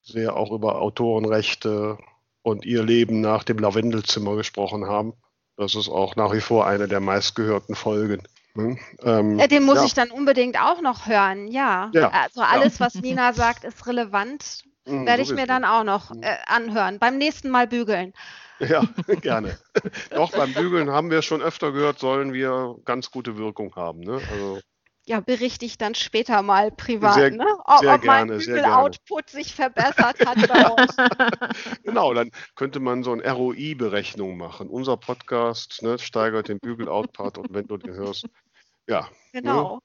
sehr auch über Autorenrechte und ihr Leben nach dem Lavendelzimmer gesprochen haben. Das ist auch nach wie vor eine der meistgehörten Folgen. ne? Ähm, Äh, Den muss ja. ich dann unbedingt auch noch hören, ja. Ja, Also alles, was Nina sagt, ist relevant. Mhm, Werde ich sowieso. mir dann auch noch Mhm. äh, anhören. Beim nächsten Mal bügeln. Ja, *laughs* gerne. Doch, beim Bügeln haben wir schon öfter gehört, sollen wir ganz gute Wirkung haben. Ne? Also, Ja, berichte ich dann später mal privat, Sehr- ne? ob, sehr ob mein. Bügel-Output sich verbessert hat bei euch. *laughs* *laughs* genau, dann könnte man so eine ROI-Berechnung machen. Unser Podcast ne, steigert den Bügel-Output und wenn du den hörst, ja, Genau.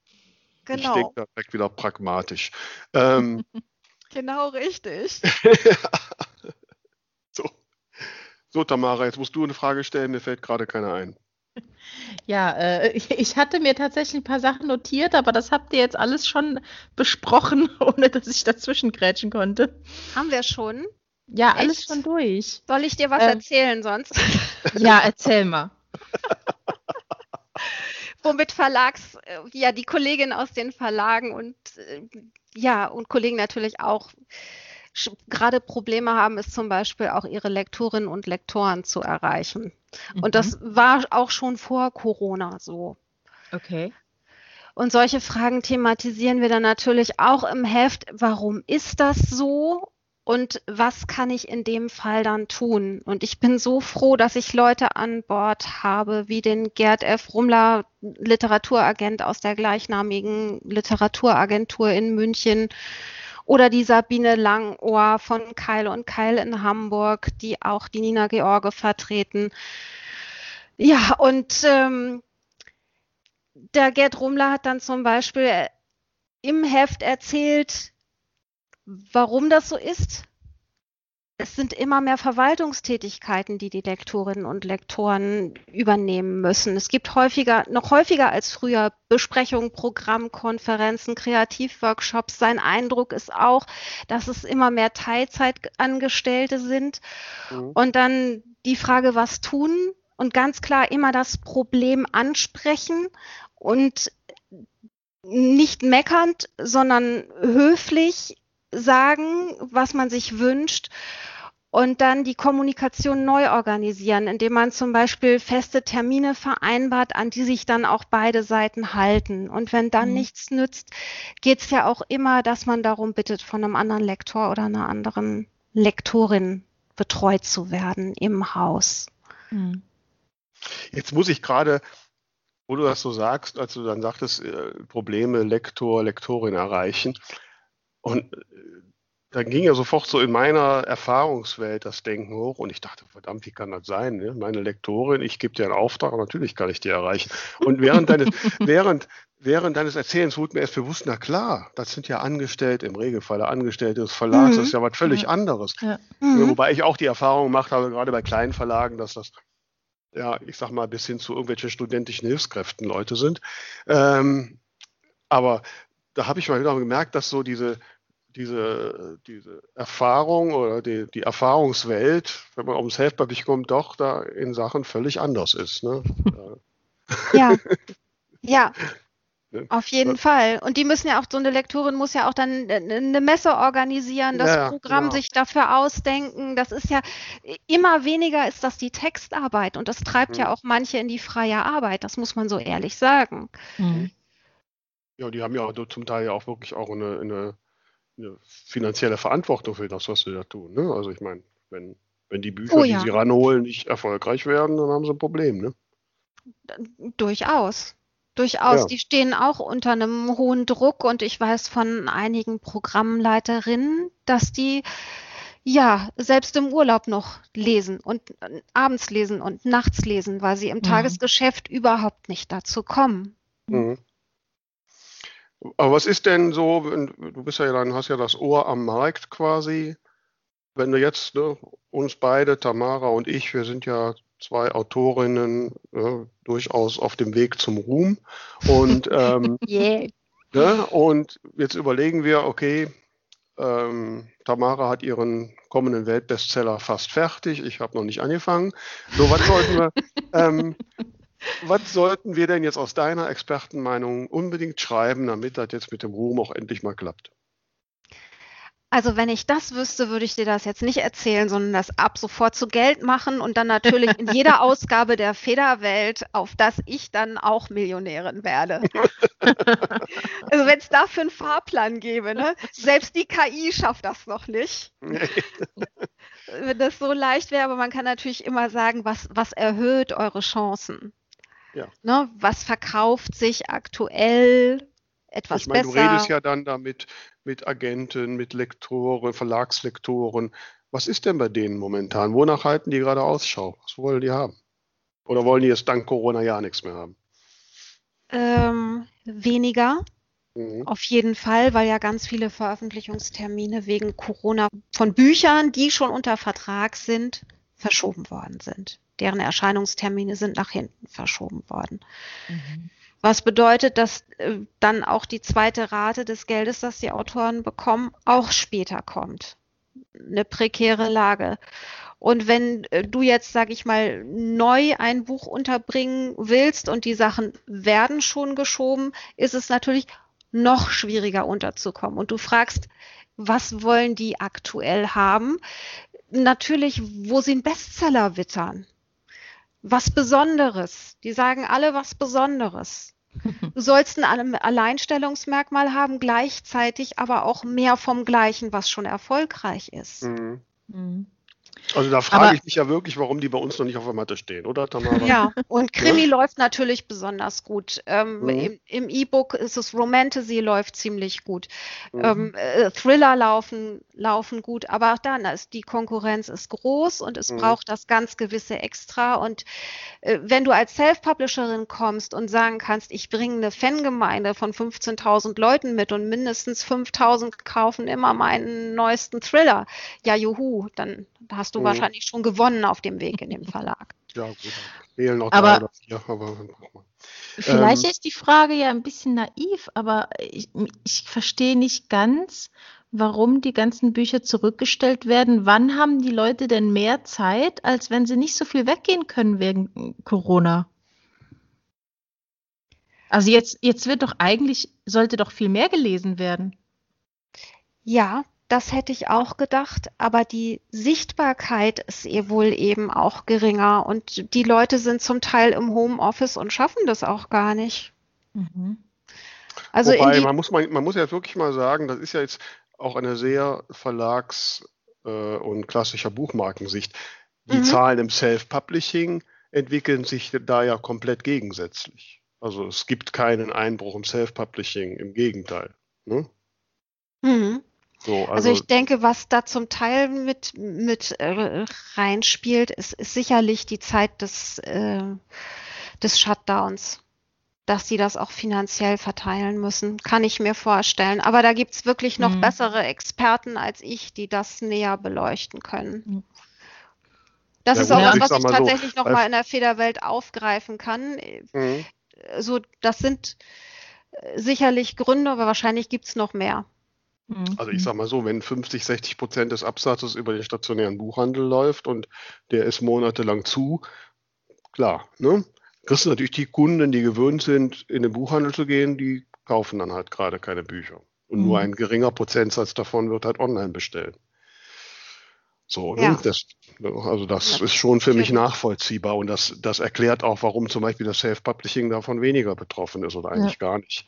ich denke Genau, da direkt wieder pragmatisch. Ähm, genau richtig. So. Tamara, jetzt musst du eine Frage stellen, mir fällt gerade keine ein. *laughs* Ja, äh, ich, hatte mir tatsächlich ein paar Sachen notiert, aber das habt ihr jetzt alles schon besprochen, *laughs* ohne dass ich dazwischen grätschen konnte. Haben wir schon. Ja, alles Echt? schon durch. Soll ich dir was Ähm. erzählen sonst? *laughs* Ja, erzähl mal. womit Verlags, äh, ja, die Kolleginnen aus den Verlagen und äh, ja, und Kollegen natürlich auch gerade Probleme haben, ist zum Beispiel auch ihre Lektorinnen und Lektoren zu erreichen. Und das war auch schon vor Corona so. Okay. Und solche Fragen thematisieren wir dann natürlich auch im Heft. Warum ist das so? Und was kann ich in dem Fall dann tun? Und ich bin so froh, dass ich Leute an Bord habe, wie den Gerd F. Rummler, Literaturagent aus der gleichnamigen Literaturagentur in München, oder die Sabine Langohr von Keil und Keil in Hamburg, die auch die Nina George vertreten. Ja, und ähm, der Gerd Rummler hat dann zum Beispiel im Heft erzählt, warum das so ist. Es sind immer mehr Verwaltungstätigkeiten, die die Lektorinnen und Lektoren übernehmen müssen. Es gibt häufiger, noch häufiger als früher Besprechungen, Programmkonferenzen, Kreativworkshops. Sein Eindruck ist auch, dass es immer mehr Teilzeitangestellte sind. Mhm. Und dann die Frage, was tun? Und ganz klar immer das Problem ansprechen und nicht meckernd, sondern höflich sagen, was man sich wünscht und dann die Kommunikation neu organisieren, indem man zum Beispiel feste Termine vereinbart, an die sich dann auch beide Seiten halten. Und wenn dann Mhm. nichts nützt, geht es ja auch immer, dass man darum bittet, von einem anderen Lektor oder einer anderen Lektorin betreut zu werden im Haus. Hm. Jetzt muss ich gerade, wo du das so sagst, als du dann sagtest, äh, Probleme Lektor, Lektorin erreichen. Und äh, dann ging ja sofort so in meiner Erfahrungswelt das Denken hoch und ich dachte, verdammt, wie kann das sein? Ne? Meine Lektorin, ich gebe dir einen Auftrag, natürlich kann ich die erreichen. Und während deines, *laughs* während, während deines Erzählens wurde mir erst bewusst, na klar, das sind ja Angestellte, im Regelfall Angestellte des Verlags, Mhm. das ist ja was völlig Ja. anderes. Ja. Mhm. Wobei ich auch die Erfahrung gemacht habe, gerade bei kleinen Verlagen, dass das, ja, ich sag mal, bis hin zu irgendwelchen studentischen Hilfskräften Leute sind. Ähm, aber da habe ich mal wieder gemerkt, dass so diese, diese, diese Erfahrung oder die, die Erfahrungswelt, wenn man ums Helfpapier kommt, doch da in Sachen völlig anders ist. Ne? Ja, *laughs* ja, Ne? auf jeden Ja. Fall. Und die müssen ja auch, so eine Lektorin muss ja auch dann äh, eine Messe organisieren, das Ja, ja, Programm genau. sich dafür ausdenken. Das ist ja immer weniger ist das die Textarbeit und das treibt ja Mhm. auch manche in die freie Arbeit. Das muss man so ehrlich sagen. Hm. Ja, die haben ja auch zum Teil ja auch wirklich auch eine, eine, eine finanzielle Verantwortung für das, was sie da tun. Ne? Also ich meine, wenn, wenn die Bücher, Oh die ja. sie ranholen, nicht erfolgreich werden, dann haben sie ein Problem. Ne? Durchaus. Durchaus. Ja. Die stehen auch unter einem hohen Druck und ich weiß von einigen Programmleiterinnen, dass die ja selbst im Urlaub noch lesen und äh, abends lesen und nachts lesen, weil sie im Mhm. Tagesgeschäft überhaupt nicht dazu kommen. Mhm. Aber was ist denn so, wenn, du bist ja dann, hast ja das Ohr am Markt quasi, wenn du jetzt, ne, uns beide, Tamara und ich, wir sind ja zwei Autorinnen, äh, durchaus auf dem Weg zum Ruhm. Und, *laughs* ähm, Yeah. ne, und jetzt überlegen wir, okay, ähm, Tamara hat ihren kommenden Weltbestseller fast fertig, ich habe noch nicht angefangen. So, was sollten wir, *laughs* ähm, was sollten wir denn jetzt aus deiner Expertenmeinung unbedingt schreiben, damit das jetzt mit dem Ruhm auch endlich mal klappt? Also wenn ich das wüsste, würde ich dir das jetzt nicht erzählen, sondern das ab sofort zu Geld machen und dann natürlich in jeder *laughs* Ausgabe der Federwelt, auf das ich dann auch Millionärin werde. *laughs* Also wenn es dafür einen Fahrplan gäbe, ne? Selbst die KI schafft das noch nicht. *laughs* wenn das so leicht wäre, aber man kann natürlich immer sagen, was, was erhöht eure Chancen? Ja. Ne, was verkauft sich aktuell etwas ich meine, besser? du redest ja dann damit mit Agenten, mit Lektoren, Verlagslektoren. Was ist denn bei denen momentan? Wonach halten die gerade Ausschau? Was wollen die haben? Oder wollen die jetzt dank Corona ja nichts mehr haben? Ähm, weniger. Mhm. Auf jeden Fall, weil ja ganz viele Veröffentlichungstermine wegen Corona von Büchern, die schon unter Vertrag sind, verschoben worden sind. Deren Erscheinungstermine sind nach hinten verschoben worden. Mhm. Was bedeutet, dass äh, dann auch die zweite Rate des Geldes, das die Autoren bekommen, auch später kommt. Eine prekäre Lage. Und wenn äh, du jetzt, sage ich mal, neu ein Buch unterbringen willst und die Sachen werden schon geschoben, ist es natürlich noch schwieriger unterzukommen. Und du fragst, was wollen die aktuell haben? Natürlich, wo sie einen Bestseller wittern. Was Besonderes. Die sagen alle was Besonderes. *laughs* Du sollst ein Alleinstellungsmerkmal haben, gleichzeitig aber auch mehr vom Gleichen, was schon erfolgreich ist. Mhm. Mhm. Also da frage Aber- ich mich ja wirklich, warum die bei uns noch nicht auf der Matte stehen, oder Tamara? Ja, und Krimi läuft natürlich besonders gut. Ähm, Mhm. Im im E-Book ist es Romantasy läuft ziemlich gut. Mhm. Ähm, äh, Thriller laufen, laufen gut, aber auch dann ist die Konkurrenz ist groß und es Mhm. braucht das ganz gewisse Extra. Und äh, wenn du als Self-Publisherin kommst und sagen kannst, ich bringe eine Fangemeinde von 15.000 Leuten mit und mindestens 5.000 kaufen immer meinen neuesten Thriller, ja juhu, dann hast du Mhm. wahrscheinlich schon gewonnen auf dem Weg in dem *laughs* Verlag. Ja, gut. Fehlen noch Aber- drei oder vier, aber guck mal. Vielleicht Ähm, ist die Frage ja ein bisschen naiv, aber ich, ich verstehe nicht ganz, warum die ganzen Bücher zurückgestellt werden. Wann haben die Leute denn mehr Zeit, als wenn sie nicht so viel weggehen können wegen Corona? Also jetzt, jetzt wird doch eigentlich, sollte doch viel mehr gelesen werden. Ja, das hätte ich auch gedacht, aber die Sichtbarkeit ist eh wohl eben auch geringer und die Leute sind zum Teil im Homeoffice und schaffen das auch gar nicht. Mhm. Also Wobei, man muss, man, man muss ja wirklich mal sagen, das ist ja jetzt auch eine sehr Verlags- äh, und klassischer Buchmarkensicht. Die Mhm. Zahlen im Self-Publishing entwickeln sich da ja komplett gegensätzlich. Also es gibt keinen Einbruch im Self-Publishing, im Gegenteil. Ne? Mhm. So, Also also, ich denke, was da zum Teil mit, mit äh, reinspielt, ist, ist sicherlich die Zeit des, äh, des Shutdowns. Dass sie das auch finanziell verteilen müssen, kann ich mir vorstellen. Aber da gibt es wirklich noch Mhm. bessere Experten als ich, die das näher beleuchten können. Mhm. Das Ja ist gut, auch also was, ich was ich so, tatsächlich noch bei- mal in der Federwelt aufgreifen kann. mhm. So, das sind äh, sicherlich Gründe, aber wahrscheinlich gibt es noch mehr. Mhm. Also ich sag mal so, wenn 50, 60 Prozent des Absatzes über den stationären Buchhandel läuft und der ist monatelang zu, klar, ne? Kriegst du natürlich die Kunden, die gewöhnt sind, in den Buchhandel zu gehen, die kaufen dann halt gerade keine Bücher. Und nur Mhm. ein geringer Prozentsatz davon wird halt online bestellt. So, ne? Ja. Das, also das Ja, ist schon für mich nachvollziehbar und das, das erklärt auch, warum zum Beispiel das Self-Publishing davon weniger betroffen ist oder eigentlich gar nicht,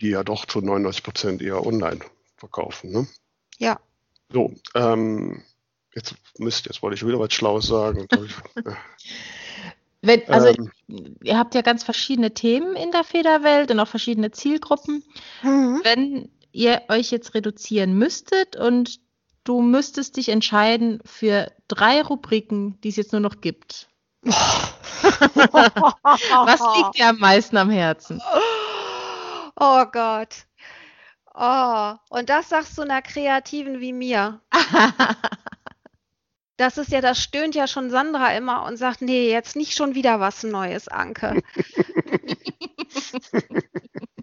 die ja doch zu 99 Prozent eher online verkaufen. Ne? Ja. So, ähm, jetzt Mist, jetzt wollte ich wieder was Schlaues sagen. *laughs* Wenn, also ähm, ihr habt ja ganz verschiedene Themen in der Federwelt und auch verschiedene Zielgruppen. Mhm. Wenn ihr euch jetzt reduzieren müsstet und du müsstest dich entscheiden für drei Rubriken, die es jetzt nur noch gibt. *laughs* Was liegt dir am meisten am Herzen? Oh Gott. Oh, und das sagst du einer Kreativen wie mir. *laughs* Das ist ja, das stöhnt ja schon Sandra immer und sagt, nee, jetzt nicht schon wieder was Neues, Anke. *laughs*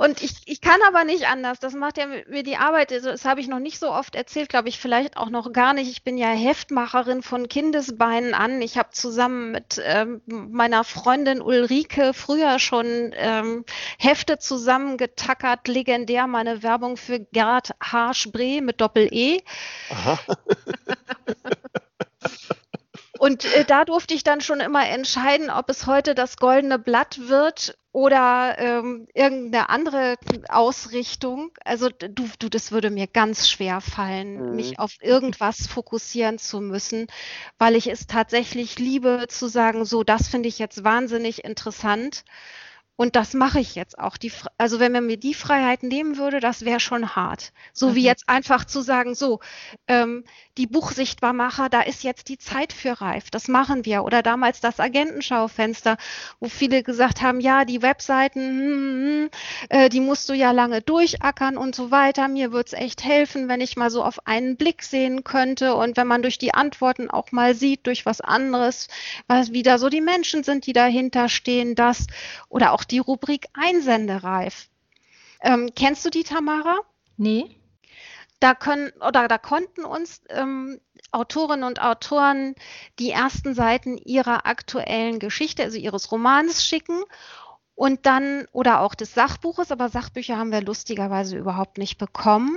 Und ich, ich kann aber nicht anders. Das macht ja mir die Arbeit. Also, das habe ich noch nicht so oft erzählt, glaube ich, vielleicht auch noch gar nicht. Ich bin ja Heftmacherin von Kindesbeinen an. Ich habe zusammen mit ähm, meiner Freundin Ulrike früher schon ähm, Hefte zusammengetackert. Legendär meine Werbung für Gerd H. Spree mit Doppel-E. aha. *laughs* *laughs* Und äh, da durfte ich dann schon immer entscheiden, ob es heute das goldene Blatt wird oder ähm, irgendeine andere Ausrichtung. Also du, du, das würde mir ganz schwer fallen, Mhm. mich auf irgendwas fokussieren zu müssen, weil ich es tatsächlich liebe zu sagen, so, das finde ich jetzt wahnsinnig interessant. Und das mache ich jetzt auch. Die, also wenn man mir die Freiheit nehmen würde, das wäre schon hart. So wie Mhm. jetzt einfach zu sagen, so, ähm, die Buchsichtbarmacher, da ist jetzt die Zeit für reif. Das machen wir. Oder damals das Agentenschaufenster, wo viele gesagt haben, ja, die Webseiten, hm, hm, äh, die musst du ja lange durchackern und so weiter. Mir würde es echt helfen, wenn ich mal so auf einen Blick sehen könnte und wenn man durch die Antworten auch mal sieht, durch was anderes, was wieder so die Menschen sind, die dahinter stehen, das oder auch die Rubrik Einsendereif. Ähm, kennst du die, Tamara? Nee? Da können oder da konnten uns ähm, Autorinnen und Autoren die ersten Seiten ihrer aktuellen Geschichte, also ihres Romans schicken und dann oder auch des Sachbuches, aber Sachbücher haben wir lustigerweise überhaupt nicht bekommen.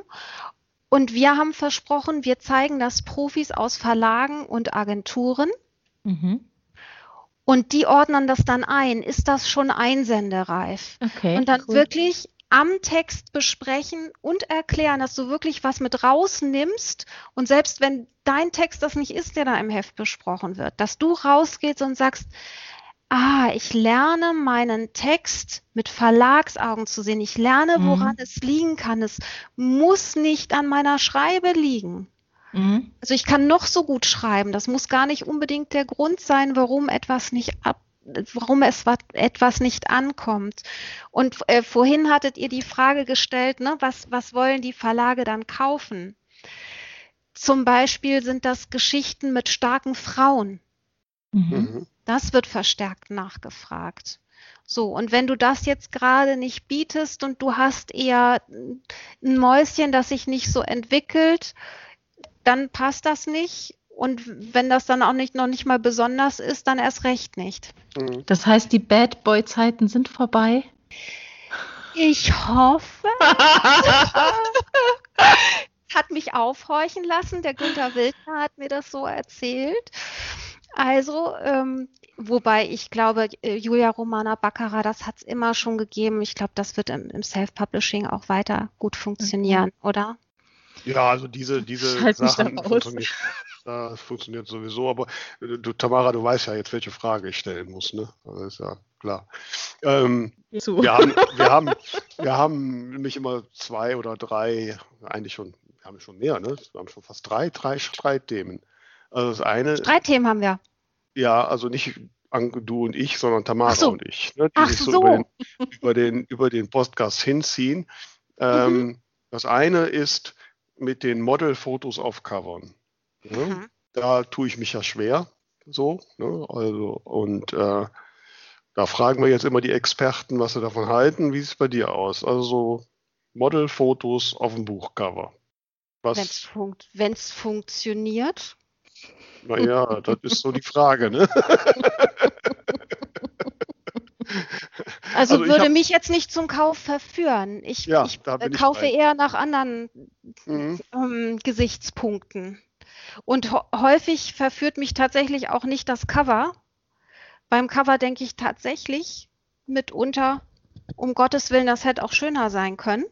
Und wir haben versprochen, wir zeigen das Profis aus Verlagen und Agenturen Mhm. Und die ordnen das dann ein. Ist das schon einsendereif? Okay. Und dann cool. wirklich am Text besprechen und erklären, dass du wirklich was mit rausnimmst und selbst wenn dein Text das nicht ist, der da im Heft besprochen wird, dass du rausgehst und sagst, ah, ich lerne meinen Text mit Verlagsaugen zu sehen. Ich lerne, Mhm. woran es liegen kann. Es muss nicht an meiner Schreibe liegen. Mhm. Also ich kann noch so gut schreiben. Das muss gar nicht unbedingt der Grund sein, warum etwas nicht ab, warum es wa- etwas nicht ankommt. Und äh, vorhin hattet ihr die Frage gestellt, ne, was, was wollen die Verlage dann kaufen? Zum Beispiel sind das Geschichten mit starken Frauen. Mhm. Mhm. Das wird verstärkt nachgefragt. So, und wenn du das jetzt gerade nicht bietest und du hast eher ein Mäuschen, das sich nicht so entwickelt, dann passt das nicht. Und wenn das dann auch nicht noch nicht mal besonders ist, dann erst recht nicht. Mhm. Das heißt, die Bad Boy-Zeiten sind vorbei? Ich hoffe, *laughs* hat mich aufhorchen lassen. Der Günther Wildner hat mir das so erzählt. Also, ähm, wobei ich glaube, äh, Julia Romana Baccarat, das hat es immer schon gegeben. Ich glaube, das wird im, im Self-Publishing auch weiter gut funktionieren, oder? Ja, also diese, diese Sachen funktionieren, das funktioniert sowieso, aber äh, du, Tamara, du weißt ja jetzt, welche Frage ich stellen muss, ne? Das ist ja klar. Ähm, wir, haben, wir, haben, wir haben nämlich immer zwei oder drei, eigentlich schon, wir haben schon mehr, ne? Wir haben schon fast drei, drei Streitthemen. Also das eine, Drei Themen haben wir. ja, also nicht du und ich, sondern Tamara so. und ich, ne? Die Ach sich so, so. Über, den, über, den, über den Podcast hinziehen. *laughs* Ähm, Mhm. Das eine ist mit den Modelfotos auf Covern. Ne? Mhm. Da tue ich mich ja schwer, so. Ne? Also, und äh, da fragen wir jetzt immer die Experten, was sie davon halten. Wie sieht es bei dir aus? Also so Modelfotos auf dem Buchcover. Wenn es wenn's funktioniert. naja, das ist so die Frage, ne? Also, Also ich würde hab- mich jetzt nicht zum Kauf verführen. Ich, Ja, ich äh, ich kaufe bei. eher nach anderen Mhm. ähm, Gesichtspunkten. Und häufig verführt mich tatsächlich auch nicht das Cover. Beim Cover denke ich tatsächlich mitunter, um Gottes Willen, das hätte auch schöner sein können.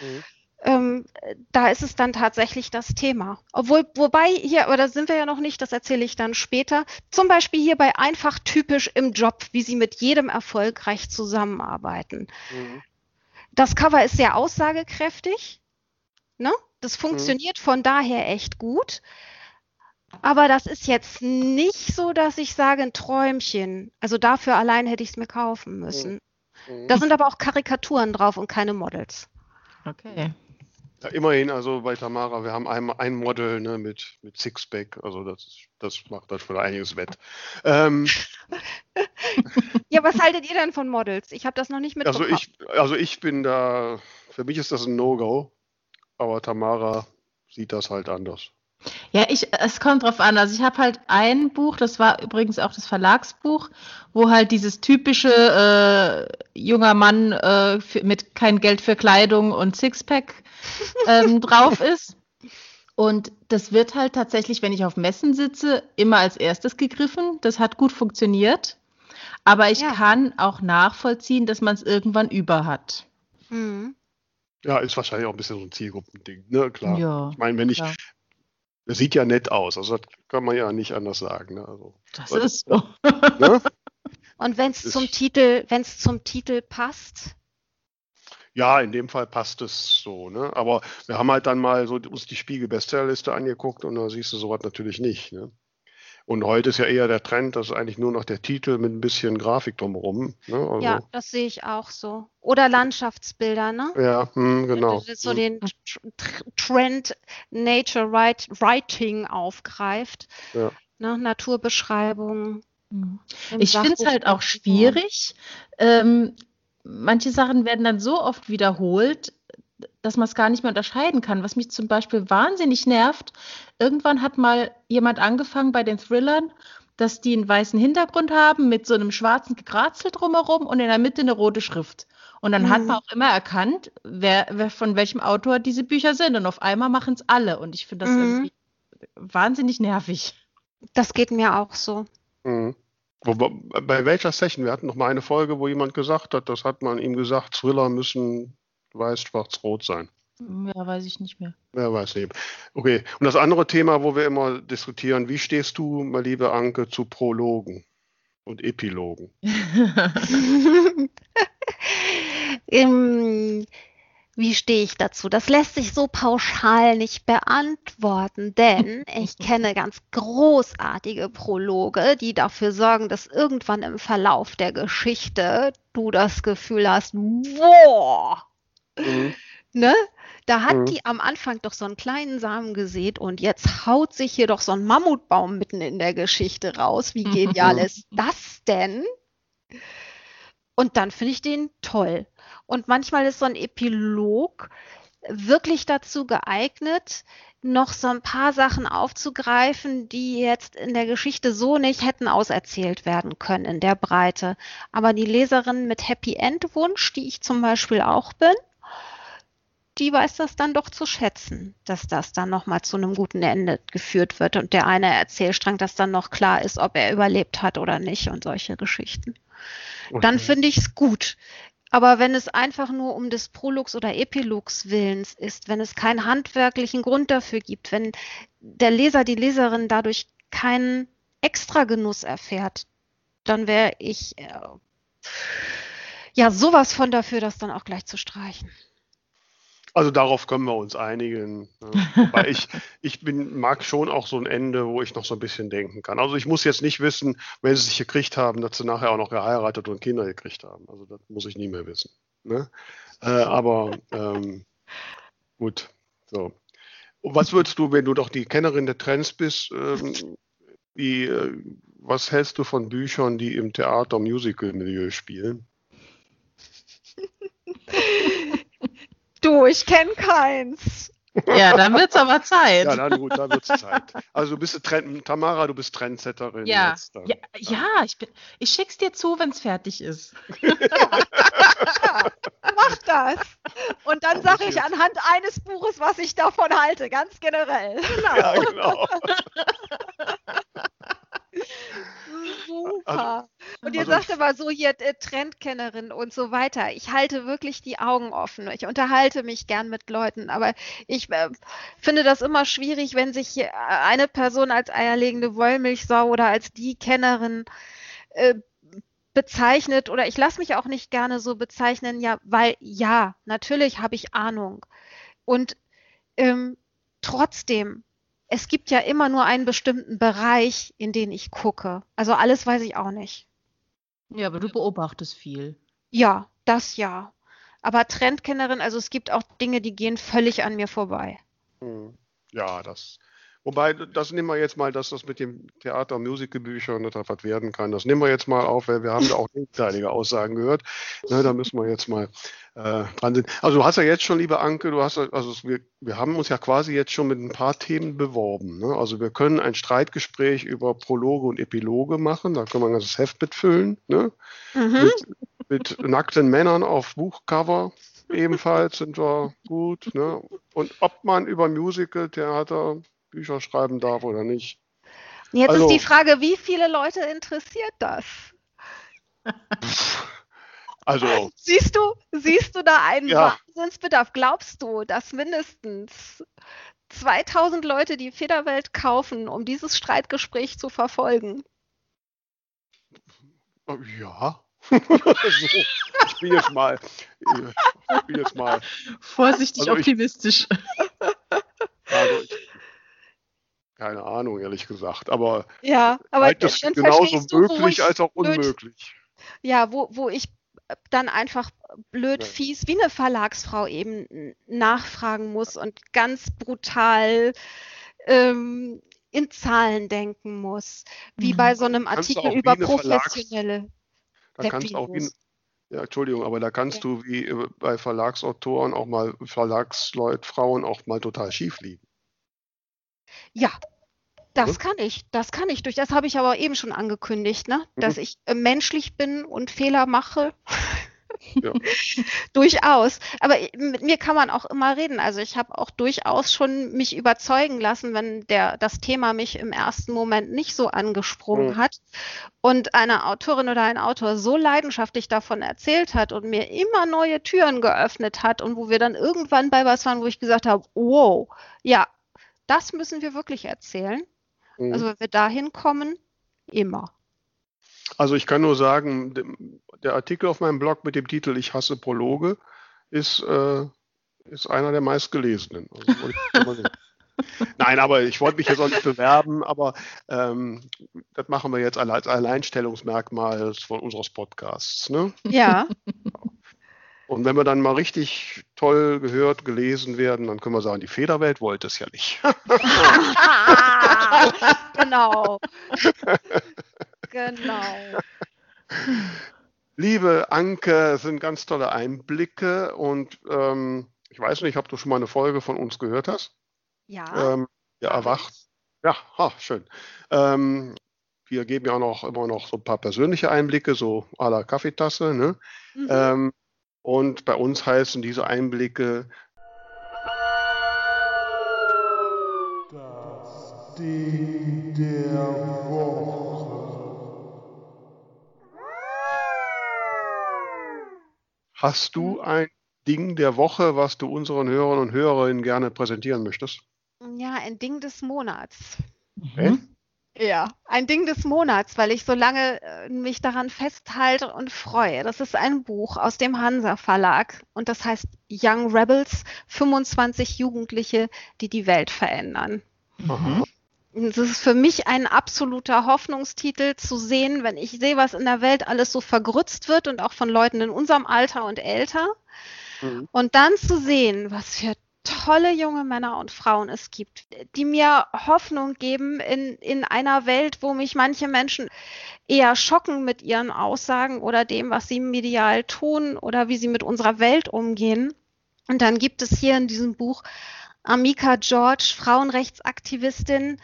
Mhm. Ähm, äh, da ist es dann tatsächlich das Thema. Obwohl, wobei hier, aber da sind wir ja noch nicht, das erzähle ich dann später. Zum Beispiel hier bei einfach typisch im Job, wie sie mit jedem erfolgreich zusammenarbeiten. Mhm. Das Cover ist sehr aussagekräftig. Ne? Das funktioniert von daher echt gut. Aber das ist jetzt nicht so, dass ich sage, ein Träumchen. Also dafür allein hätte ich es mir kaufen müssen. Mhm. Da sind aber auch Karikaturen drauf und keine Models. Okay. Ja, immerhin, also bei Tamara, wir haben ein, ein Model ne, mit, mit Sixpack, also das, das macht das schon einiges wett. Ähm, *laughs* Ja, was haltet ihr denn von Models? Ich habe das noch nicht also, mitbekommen. ich, also ich bin da, für mich ist das ein No-Go, aber Tamara sieht das halt anders. Ja, ich, es kommt drauf an. Also ich habe halt ein Buch, das war übrigens auch das Verlagsbuch, wo halt dieses typische äh, junger Mann äh, für, mit kein Geld für Kleidung und Sixpack ähm, *laughs* drauf ist. Und das wird halt tatsächlich, wenn ich auf Messen sitze, immer als erstes gegriffen. Das hat gut funktioniert. Aber ich Ja. kann auch nachvollziehen, dass man es irgendwann über hat. Mhm. Ja, ist wahrscheinlich auch ein bisschen so ein Zielgruppending, ne? Klar. Ja, Ich meine, wenn ich, klar. das sieht ja nett aus, also das kann man ja nicht anders sagen. Ne? Also, Das Leute, ist so. ne? Und wenn es zum Titel, wenn es zum Titel passt, Ja, in dem Fall passt es so, ne? Aber wir haben halt dann mal so uns die Spiegel-Bestsellerliste angeguckt und da siehst du sowas natürlich nicht, ne? Und heute ist ja eher der Trend, dass eigentlich nur noch der Titel mit ein bisschen Grafik drumherum, ne? Also, ja, das sehe ich auch so. Oder Landschaftsbilder, ne? ja, hm, genau. Das ist so Hm. den Tr- Trend Nature Writing aufgreift. Ja. Ne? Naturbeschreibungen. im Ich finde es halt auch schwierig. Ähm, manche Sachen werden dann so oft wiederholt, dass man es gar nicht mehr unterscheiden kann. Was mich zum Beispiel wahnsinnig nervt, irgendwann hat mal jemand angefangen bei den Thrillern, dass die einen weißen Hintergrund haben mit so einem schwarzen Gekratzel drumherum und in der Mitte eine rote Schrift. Und dann hat Mhm. man auch immer erkannt, wer, wer von welchem Autor diese Bücher sind. Und auf einmal machen es alle. Und ich finde das Mhm. irgendwie wahnsinnig nervig. Das geht mir auch so. Mhm. Bei welcher Session? Wir hatten noch mal eine Folge, wo jemand gesagt hat, das hat man ihm gesagt, Thriller müssen weiß, schwarz, rot sein. Ja, weiß ich nicht mehr. Wer weiß nicht. Okay. Und das andere Thema, wo wir immer diskutieren, wie stehst du, meine liebe Anke, zu Prologen und Epilogen? *laughs* Ähm, wie stehe ich dazu? Das lässt sich so pauschal nicht beantworten, denn ich *laughs* kenne ganz großartige Prologe, die dafür sorgen, dass irgendwann im Verlauf der Geschichte du das Gefühl hast, boah, Mhm. Ne? Da hat Mhm. die am Anfang doch so einen kleinen Samen gesät und jetzt haut sich hier doch so ein Mammutbaum mitten in der Geschichte raus. Wie genial ist das denn? Und dann finde ich den toll. Und manchmal ist so ein Epilog wirklich dazu geeignet, noch so ein paar Sachen aufzugreifen, die jetzt in der Geschichte so nicht hätten auserzählt werden können in der Breite. Aber die Leserin mit Happy End Wunsch, die ich zum Beispiel auch bin, die weiß das dann doch zu schätzen, dass das dann nochmal zu einem guten Ende geführt wird und der eine Erzählstrang, dass dann noch klar ist, ob er überlebt hat oder nicht und solche Geschichten. Dann Okay. finde ich es gut. Aber wenn es einfach nur um des Prologs oder Epilogs Willens ist, wenn es keinen handwerklichen Grund dafür gibt, wenn der Leser, die Leserin dadurch keinen Extragenuss erfährt, dann wäre ich äh, ja sowas von dafür, das dann auch gleich zu streichen. Also darauf können wir uns einigen. Ne? *laughs* Wobei ich, ich bin, mag schon auch so ein Ende, wo ich noch so ein bisschen denken kann. Also ich muss jetzt nicht wissen, wenn sie sich gekriegt haben, dass sie nachher auch noch geheiratet und Kinder gekriegt haben. Also das muss ich nie mehr wissen. Ne? Äh, aber ähm, gut, so. Und was würdest du, wenn du doch die Kennerin der Trends bist, ähm, wie, äh, was hältst du von Büchern, die im Theater-Musical-Milieu spielen? *laughs* Du, ich kenne keins. Ja, dann wird es aber Zeit. Ja, dann gut, dann wird es Zeit. Also du bist Trend Tamara, du bist Trendsetterin. Ja, jetzt dann. ja, ja ich, bin, ich schick's dir zu, wenn es fertig ist. *laughs* Mach das. Und dann sage ich anhand eines Buches, was ich davon halte, ganz generell. Ja, genau. *laughs* Super. Und ihr also sagt immer so hier äh, Trendkennerin und so weiter. Ich halte wirklich die Augen offen. Ich unterhalte mich gern mit Leuten, aber ich äh, finde das immer schwierig, wenn sich hier eine Person als eierlegende Wollmilchsau oder als die Kennerin äh, bezeichnet oder ich lasse mich auch nicht gerne so bezeichnen, ja, weil ja, natürlich habe ich Ahnung. Und ähm, trotzdem, es gibt ja immer nur einen bestimmten Bereich, in den ich gucke. Also alles weiß ich auch nicht. Ja, aber du beobachtest viel. Ja, das ja. Aber Trendkennerin, also es gibt auch Dinge, die gehen völlig an mir vorbei. Hm. Ja, das. Wobei, das nehmen wir jetzt mal, dass das mit dem Theater- und Musicalbüchern nicht was werden kann. Das nehmen wir jetzt mal auf, weil wir haben da auch gegenteilige Aussagen gehört. Ne, da müssen wir jetzt mal äh, dran sind. Also du hast ja jetzt schon, liebe Anke, du hast also wir, wir haben uns ja quasi jetzt schon mit ein paar Themen beworben. Ne? Also wir können ein Streitgespräch über Prologe und Epiloge machen, da können wir ein ganzes Heft mitfüllen. Ne? Mhm. Mit nackten Männern auf Buchcover ebenfalls sind wir gut. Ne? und ob man über Musical, Theater, Bücher schreiben darf oder nicht. Jetzt also, ist die Frage, wie viele Leute interessiert das? Also. *laughs* Siehst du, siehst du da einen ja. Wahnsinnsbedarf? Glaubst du, dass mindestens 2000 Leute die Federwelt kaufen, um dieses Streitgespräch zu verfolgen? Ja. *laughs* so, ich bin jetzt mal, ich bin jetzt mal vorsichtig also optimistisch. also ich, keine Ahnung, ehrlich gesagt. Aber, ja, aber das genauso möglich als auch unmöglich. Ja, wo, wo ich dann einfach blöd fies wie eine Verlagsfrau eben nachfragen muss und ganz brutal ähm, in Zahlen denken muss, wie mhm. bei so einem Artikel über professionelle. da kannst du auch wie, ja, Entschuldigung, aber da kannst ja. du wie bei Verlagsautoren auch mal Verlagsleut, Frauen auch mal total schief liegen. Ja, das kann ich, das kann ich. Durch das habe ich aber eben schon angekündigt, ne? dass mhm. ich äh, menschlich bin und Fehler mache. *laughs* *laughs* Ja. durchaus. Aber mit mir kann man auch immer reden. Also ich habe auch durchaus schon mich überzeugen lassen, wenn der, das Thema mich im ersten Moment nicht so angesprungen mhm. hat und eine Autorin oder ein Autor so leidenschaftlich davon erzählt hat und mir immer neue Türen geöffnet hat und wo wir dann irgendwann bei was waren, wo ich gesagt habe, wow, ja, das müssen wir wirklich erzählen. Mhm. Also wenn wir dahin kommen, immer. Also ich kann nur sagen, der Artikel auf meinem Blog mit dem Titel Ich hasse Prologe ist, äh, ist einer der meistgelesenen. Also *laughs* Nein, aber ich wollte mich jetzt auch nicht bewerben, aber ähm, das machen wir jetzt als Alleinstellungsmerkmal von unseres Podcasts. Ne? Ja. *laughs* Und wenn wir dann mal richtig toll gehört, gelesen werden, dann können wir sagen, die Federwelt wollte es ja nicht. *laughs* genau. genau. Liebe Anke, sind ganz tolle Einblicke und ähm, ich weiß nicht, ob du schon mal eine Folge von uns gehört hast. Ja. Ähm, ja, erwacht. Ja, ha, schön. Ähm, wir geben ja auch noch immer noch so ein paar persönliche Einblicke, so à la Kaffeetasse. Ne? Mhm. Ähm, und bei uns heißen diese Einblicke das Ding der Woche. Hast du ein Ding der Woche, was du unseren Hörern und Hörerinnen gerne präsentieren möchtest? Ja, ein Ding des Monats. Okay. Ja, ein Ding des Monats, weil ich so lange äh, mich daran festhalte und freue. Das ist ein Buch aus dem Hansa Verlag und das heißt Young Rebels, 25 Jugendliche, die die Welt verändern. Mhm. Das ist für mich ein absoluter Hoffnungstitel zu sehen, wenn ich sehe, was in der Welt alles so vergrützt wird und auch von Leuten in unserem Alter und älter. Mhm. Und dann zu sehen, was für tolle junge Männer und Frauen es gibt, die mir Hoffnung geben in, in einer Welt, wo mich manche Menschen eher schocken mit ihren Aussagen oder dem, was sie medial tun oder wie sie mit unserer Welt umgehen. Und dann gibt es hier in diesem Buch Amika George, Frauenrechtsaktivistin,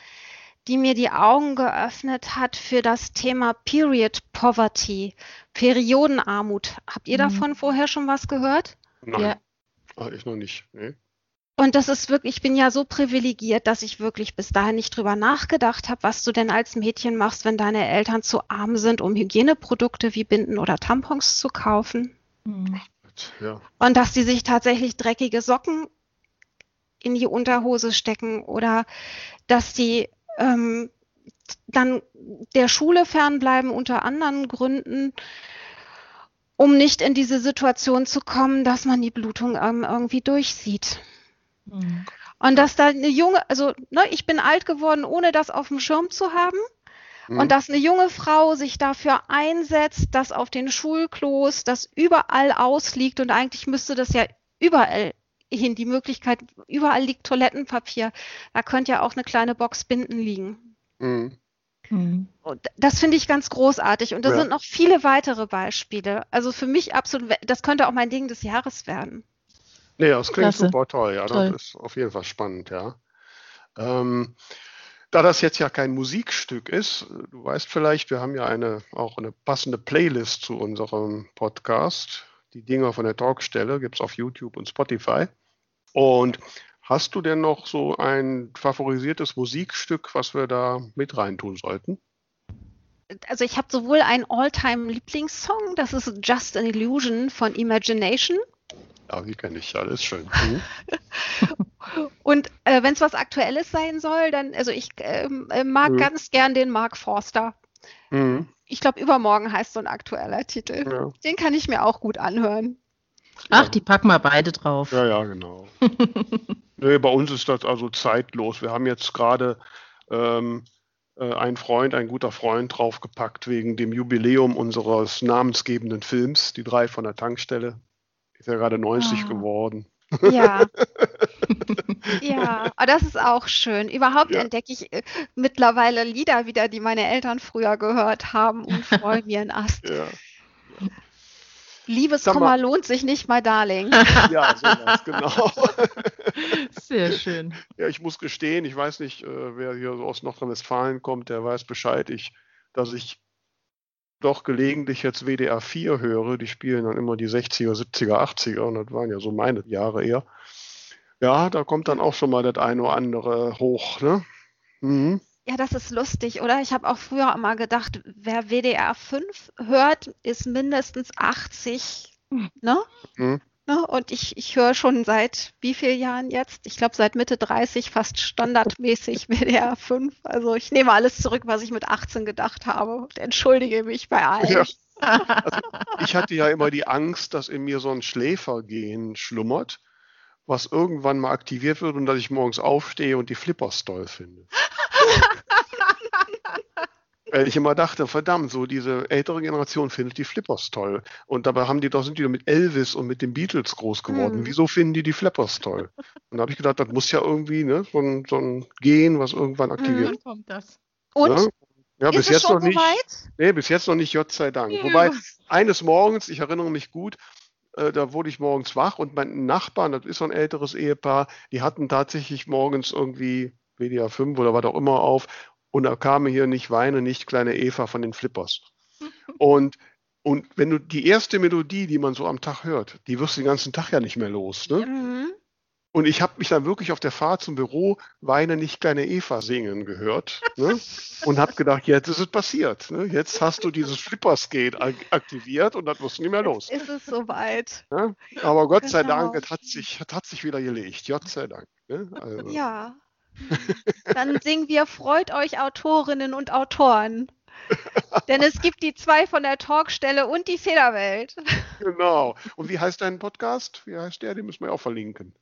die mir die Augen geöffnet hat für das Thema Period Poverty, Periodenarmut. Habt ihr mhm. davon vorher schon was gehört? Nein, ja. Ah, ich noch nicht. Nee. Und das ist wirklich, ich bin ja so privilegiert, dass ich wirklich bis dahin nicht drüber nachgedacht habe, was du denn als Mädchen machst, wenn deine Eltern zu arm sind, um Hygieneprodukte wie Binden oder Tampons zu kaufen. Mhm. Ja. Und dass die sich tatsächlich dreckige Socken in die Unterhose stecken oder dass die ähm, dann der Schule fernbleiben unter anderen Gründen, um nicht in diese Situation zu kommen, dass man die Blutung ähm, irgendwie durchsieht. Mhm. Und dass da eine junge, also ne, ich bin alt geworden, ohne das auf dem Schirm zu haben. Mhm. Und dass eine junge Frau sich dafür einsetzt, dass auf den Schulklos das überall ausliegt und eigentlich müsste das ja überall hin die Möglichkeit, überall liegt Toilettenpapier. Da könnte ja auch eine kleine Box Binden liegen. Mhm. Mhm. Das finde ich ganz großartig. Und da ja. sind noch viele weitere Beispiele. Also für mich absolut, das könnte auch mein Ding des Jahres werden. Nee, das klingt Klasse. super toll, ja. Toll. Das ist auf jeden Fall spannend, ja. Ähm, da das jetzt ja kein Musikstück ist, du weißt vielleicht, wir haben ja eine, auch eine passende Playlist zu unserem Podcast. Die Dinger von der Talkstelle gibt es auf YouTube und Spotify. Und Hast du denn noch so ein favorisiertes Musikstück, was wir da mit reintun sollten? Also ich habe sowohl einen All-Time-Lieblingssong, das ist Just an Illusion von Imagination. Ja, die kenne ich ja, das ist schön. Mhm. *laughs* Und äh, wenn es was Aktuelles sein soll, dann, also ich ähm, äh, mag mhm. ganz gern den Mark Forster. Mhm. Ich glaube, übermorgen heißt so ein aktueller Titel. Ja. Den kann ich mir auch gut anhören. Ach, ja. die packen wir beide drauf. Ja, ja, genau. *laughs* nee, bei uns ist das also zeitlos. Wir haben jetzt gerade ähm, äh, einen Freund, ein guter Freund draufgepackt wegen dem Jubiläum unseres namensgebenden Films, die drei von der Tankstelle. Ist ja gerade 90 oh. geworden. Ja. *laughs* ja, aber das ist auch schön. Überhaupt ja. entdecke ich äh, mittlerweile Lieder wieder, die meine Eltern früher gehört haben und freue mir einen Ast. Ja. Liebeskummer lohnt sich nicht, my darling. *laughs* Ja, sowas, genau. *laughs* Sehr schön. Ja, ich muss gestehen, ich weiß nicht, äh, wer hier aus Nordrhein-Westfalen kommt, der weiß Bescheid, ich, dass ich doch gelegentlich jetzt WDR 4 höre, die spielen dann immer die 60er, 70er, 80er und das waren ja so meine Jahre eher. Ja, da kommt dann auch schon mal das eine oder andere hoch, ne? Mhm. Ja, das ist lustig, oder? Ich habe auch früher immer gedacht, wer WDR 5 hört, ist mindestens 80, ne? Mhm. Ne? Und ich, ich höre schon seit wie vielen Jahren jetzt? Ich glaube seit Mitte 30 fast standardmäßig *laughs* WDR 5. Also ich nehme alles zurück, was ich mit 18 gedacht habe und entschuldige mich bei allen. Ja. *laughs* Also ich hatte ja immer die Angst, dass in mir so ein Schläfergehen schlummert, was irgendwann mal aktiviert wird und dass ich morgens aufstehe und die Flippers toll finde. Weil ich immer dachte, verdammt, so diese ältere Generation findet die Flippers toll. Und dabei haben die doch, sind die doch mit Elvis und mit den Beatles groß geworden. Mhm. Wieso finden die die Flippers toll? Und da habe ich gedacht, das muss ja irgendwie ne, so, ein, so ein Gen, was irgendwann aktiviert. Mhm, kommt das. Und? Ja? Ja, bis jetzt noch nicht. Nee, bis jetzt noch nicht, Gott sei Dank. Ja. Wobei, eines Morgens, ich erinnere mich gut, äh, da wurde ich morgens wach und mein Nachbar, das ist so ein älteres Ehepaar, die hatten tatsächlich morgens irgendwie WDR 5 oder was auch immer auf und da kam hier nicht Weine, nicht kleine Eva von den Flippers. *laughs* Und, und wenn du die erste Melodie, die man so am Tag hört, die wirst du den ganzen Tag ja nicht mehr los. Ne? Mhm. Und ich habe mich dann wirklich auf der Fahrt zum Büro Weine nicht kleine Eva singen gehört ne? *laughs* und habe gedacht, jetzt ist es passiert. Ne? Jetzt hast du dieses Flipperskate aktiviert und das wirst du nicht mehr los. Jetzt ist es soweit. Ja? Aber Gott genau. sei Dank, es hat sich, es hat sich wieder gelegt. Gott sei Dank. Ne? Also. Ja, *laughs* dann singen wir Freut euch Autorinnen und Autoren. Denn es gibt die zwei von der Talkstelle und die Federwelt. Genau. Und wie heißt dein Podcast? Wie heißt der? Den müssen wir auch verlinken.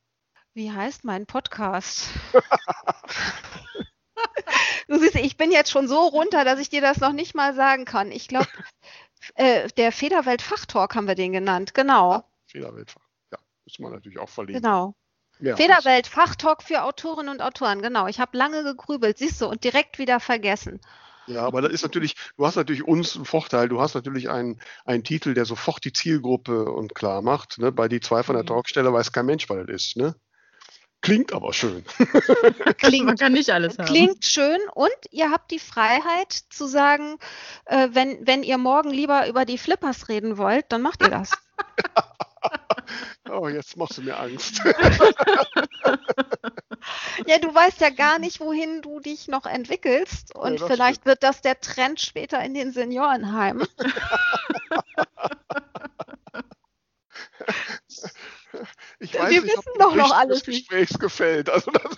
Wie heißt mein Podcast? *laughs* du siehst, ich bin jetzt schon so runter, dass ich dir das noch nicht mal sagen kann. Ich glaube, äh, der Federwelt Fachtalk haben wir den genannt. Genau. Ja, Federwelt Ja, müssen wir natürlich auch verlinken. Genau. Ja. Federwelt, Fachtalk für Autorinnen und Autoren, genau. Ich habe lange gegrübelt, siehst du, und direkt wieder vergessen. Ja, aber das ist natürlich, du hast natürlich uns einen Vorteil, du hast natürlich einen, einen Titel, der sofort die Zielgruppe und klar macht. Ne? Bei die zwei von der mhm. Talkstelle weiß kein Mensch, was das ist. Ne? Klingt aber schön. *laughs* Klingt, Man kann nicht alles haben. Klingt schön und ihr habt die Freiheit zu sagen, äh, wenn, wenn ihr morgen lieber über die Flippers reden wollt, dann macht ihr das. *laughs* Oh, jetzt machst du mir Angst. *laughs* ja, du weißt ja gar nicht, wohin du dich noch entwickelst. Und ja, vielleicht stimmt. wird das der Trend später in den Seniorenheimen. *laughs* Ich weiß Wir nicht, wissen ob doch noch alles. Das Gesprächs gefällt. Also das *laughs*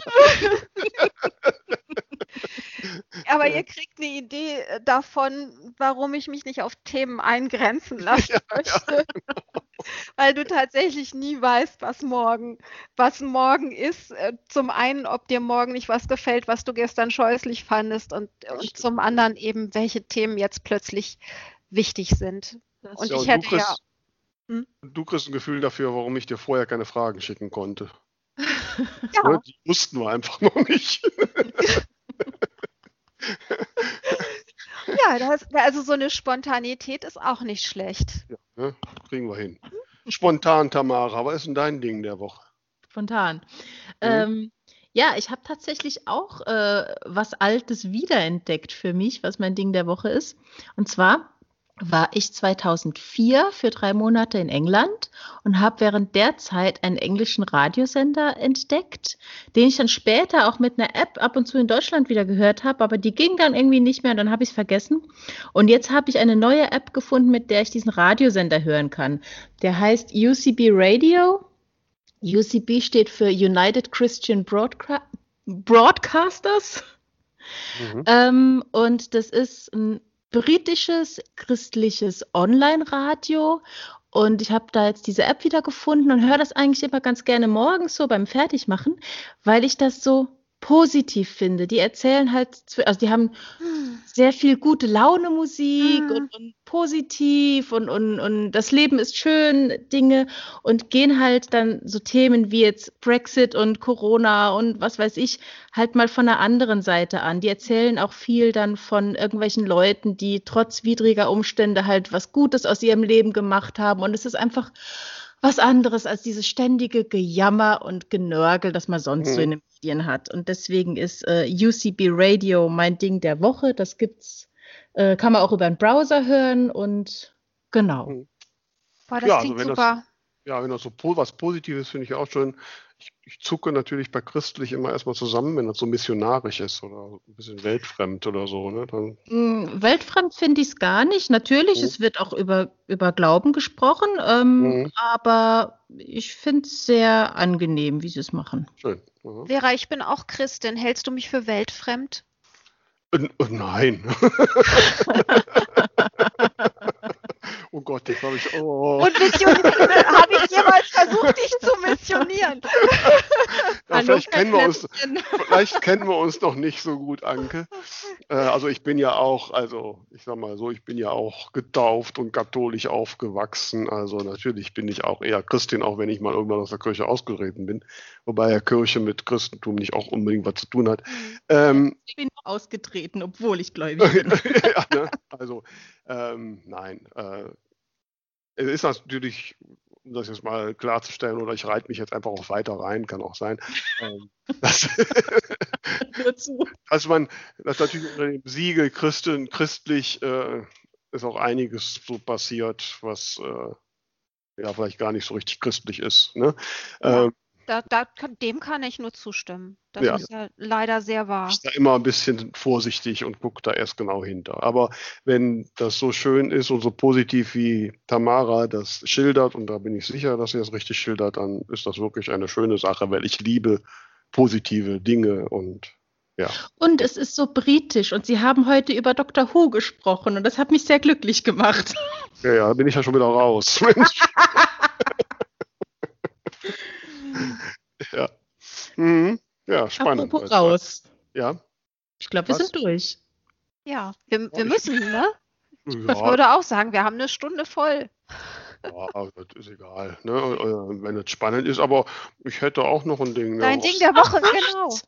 Aber ihr kriegt eine Idee äh, davon, warum ich mich nicht auf Themen eingrenzen lassen *laughs* ja, möchte. Ja, genau. *laughs* Weil du tatsächlich nie weißt, was morgen, was morgen ist. Äh, zum einen, ob dir morgen nicht was gefällt, was du gestern scheußlich fandest und, und zum anderen eben, welche Themen jetzt plötzlich wichtig sind. und ich hätte ja. Hm? Du kriegst ein Gefühl dafür, warum ich dir vorher keine Fragen schicken konnte. *laughs* ja. Die wussten wir einfach noch nicht. Ja, das, also so eine Spontanität ist auch nicht schlecht. Ja, ne? kriegen wir hin. Spontan, Tamara, was ist denn dein Ding der Woche? Spontan. Mhm. Ähm, ja, ich habe tatsächlich auch äh, was Altes wiederentdeckt für mich, was mein Ding der Woche ist. Und zwar war ich 2004 für drei Monate in England und habe während der Zeit einen englischen Radiosender entdeckt, den ich dann später auch mit einer App ab und zu in Deutschland wieder gehört habe, aber die ging dann irgendwie nicht mehr und dann habe ich es vergessen. Und jetzt habe ich eine neue App gefunden, mit der ich diesen Radiosender hören kann. Der heißt UCB Radio. UCB steht für United Christian Broadca Broadcasters. Mhm. Ähm, und das ist ein britisches christliches Online-Radio. Und ich habe da jetzt diese App wieder gefunden und höre das eigentlich immer ganz gerne morgens so beim Fertigmachen, weil ich das so positiv finde. Die erzählen halt, also die haben hm. sehr viel gute Laune Musik hm. und, und, positiv und, und, und das Leben ist schön, Dinge und gehen halt dann so Themen wie jetzt Brexit und Corona und was weiß ich, halt mal von der anderen Seite an. Die erzählen auch viel dann von irgendwelchen Leuten, die trotz widriger Umstände halt was Gutes aus ihrem Leben gemacht haben und es ist einfach was anderes als dieses ständige Gejammer und Genörgel, das man sonst mhm. so in den Medien hat. Und deswegen ist äh, UCB Radio mein Ding der Woche. Das gibt's, äh, kann man auch über einen Browser hören und genau. Mhm. Boah, das ja, klingt also super. Das, ja, wenn das so was Positives finde ich auch schön ich, ich, zucke natürlich bei christlich immer erstmal zusammen, wenn das so missionarisch ist oder ein bisschen weltfremd oder so. Ne? Dann mm, weltfremd finde ich es gar nicht. Natürlich, mhm. es wird auch über, über Glauben gesprochen, ähm, mhm. aber ich finde es sehr angenehm, wie sie es machen. Schön. Mhm. Vera, ich bin auch Christin. Hältst du mich für weltfremd? Äh, nein. *laughs* Oh Gott, jetzt habe ich. Oh. Und *laughs* habe ich jemals versucht, dich zu missionieren? Ja, vielleicht, kennen wir uns, vielleicht kennen wir uns noch nicht so gut, Anke. Äh, also ich bin ja auch, also ich sag mal so, ich bin ja auch getauft und katholisch aufgewachsen. Also natürlich bin ich auch eher Christin, auch wenn ich mal irgendwann aus der Kirche ausgetreten bin. Wobei ja Kirche mit Christentum nicht auch unbedingt was zu tun hat. Mhm. Ähm, ich bin ausgetreten, obwohl ich gläubig bin. *laughs* ja, ne? Also ähm, nein. Äh, es ist natürlich, um das jetzt mal klarzustellen, oder ich reite mich jetzt einfach auch weiter rein, kann auch sein. *laughs* ähm, dass, dass man, dass natürlich unter dem Siegel Christen, christlich äh, ist auch einiges so passiert, was äh, ja vielleicht gar nicht so richtig christlich ist. Ne? Ja. Ähm, da, da dem kann ich nur zustimmen. Das ja. ist ja leider sehr wahr. Ich bin da immer ein bisschen vorsichtig und gucke da erst genau hinter. Aber wenn das so schön ist und so positiv wie Tamara das schildert, und da bin ich sicher, dass sie das richtig schildert, dann ist das wirklich eine schöne Sache, weil ich liebe positive Dinge und ja. Und es ist so britisch und Sie haben heute über Dr. Who gesprochen und das hat mich sehr glücklich gemacht. Ja, ja, bin ich ja schon wieder raus. *laughs* Ja. Mhm. Ja, spannend. Apropos raus. Ja. Ich glaube, wir sind durch. Ja, wir, wir müssen, ne? Ja. Ich würde auch sagen, wir haben eine Stunde voll. Ja, das ist egal, ne? Äh, wenn es spannend ist, aber ich hätte auch noch ein Ding. Dein Ding der Woche, Ach, genau.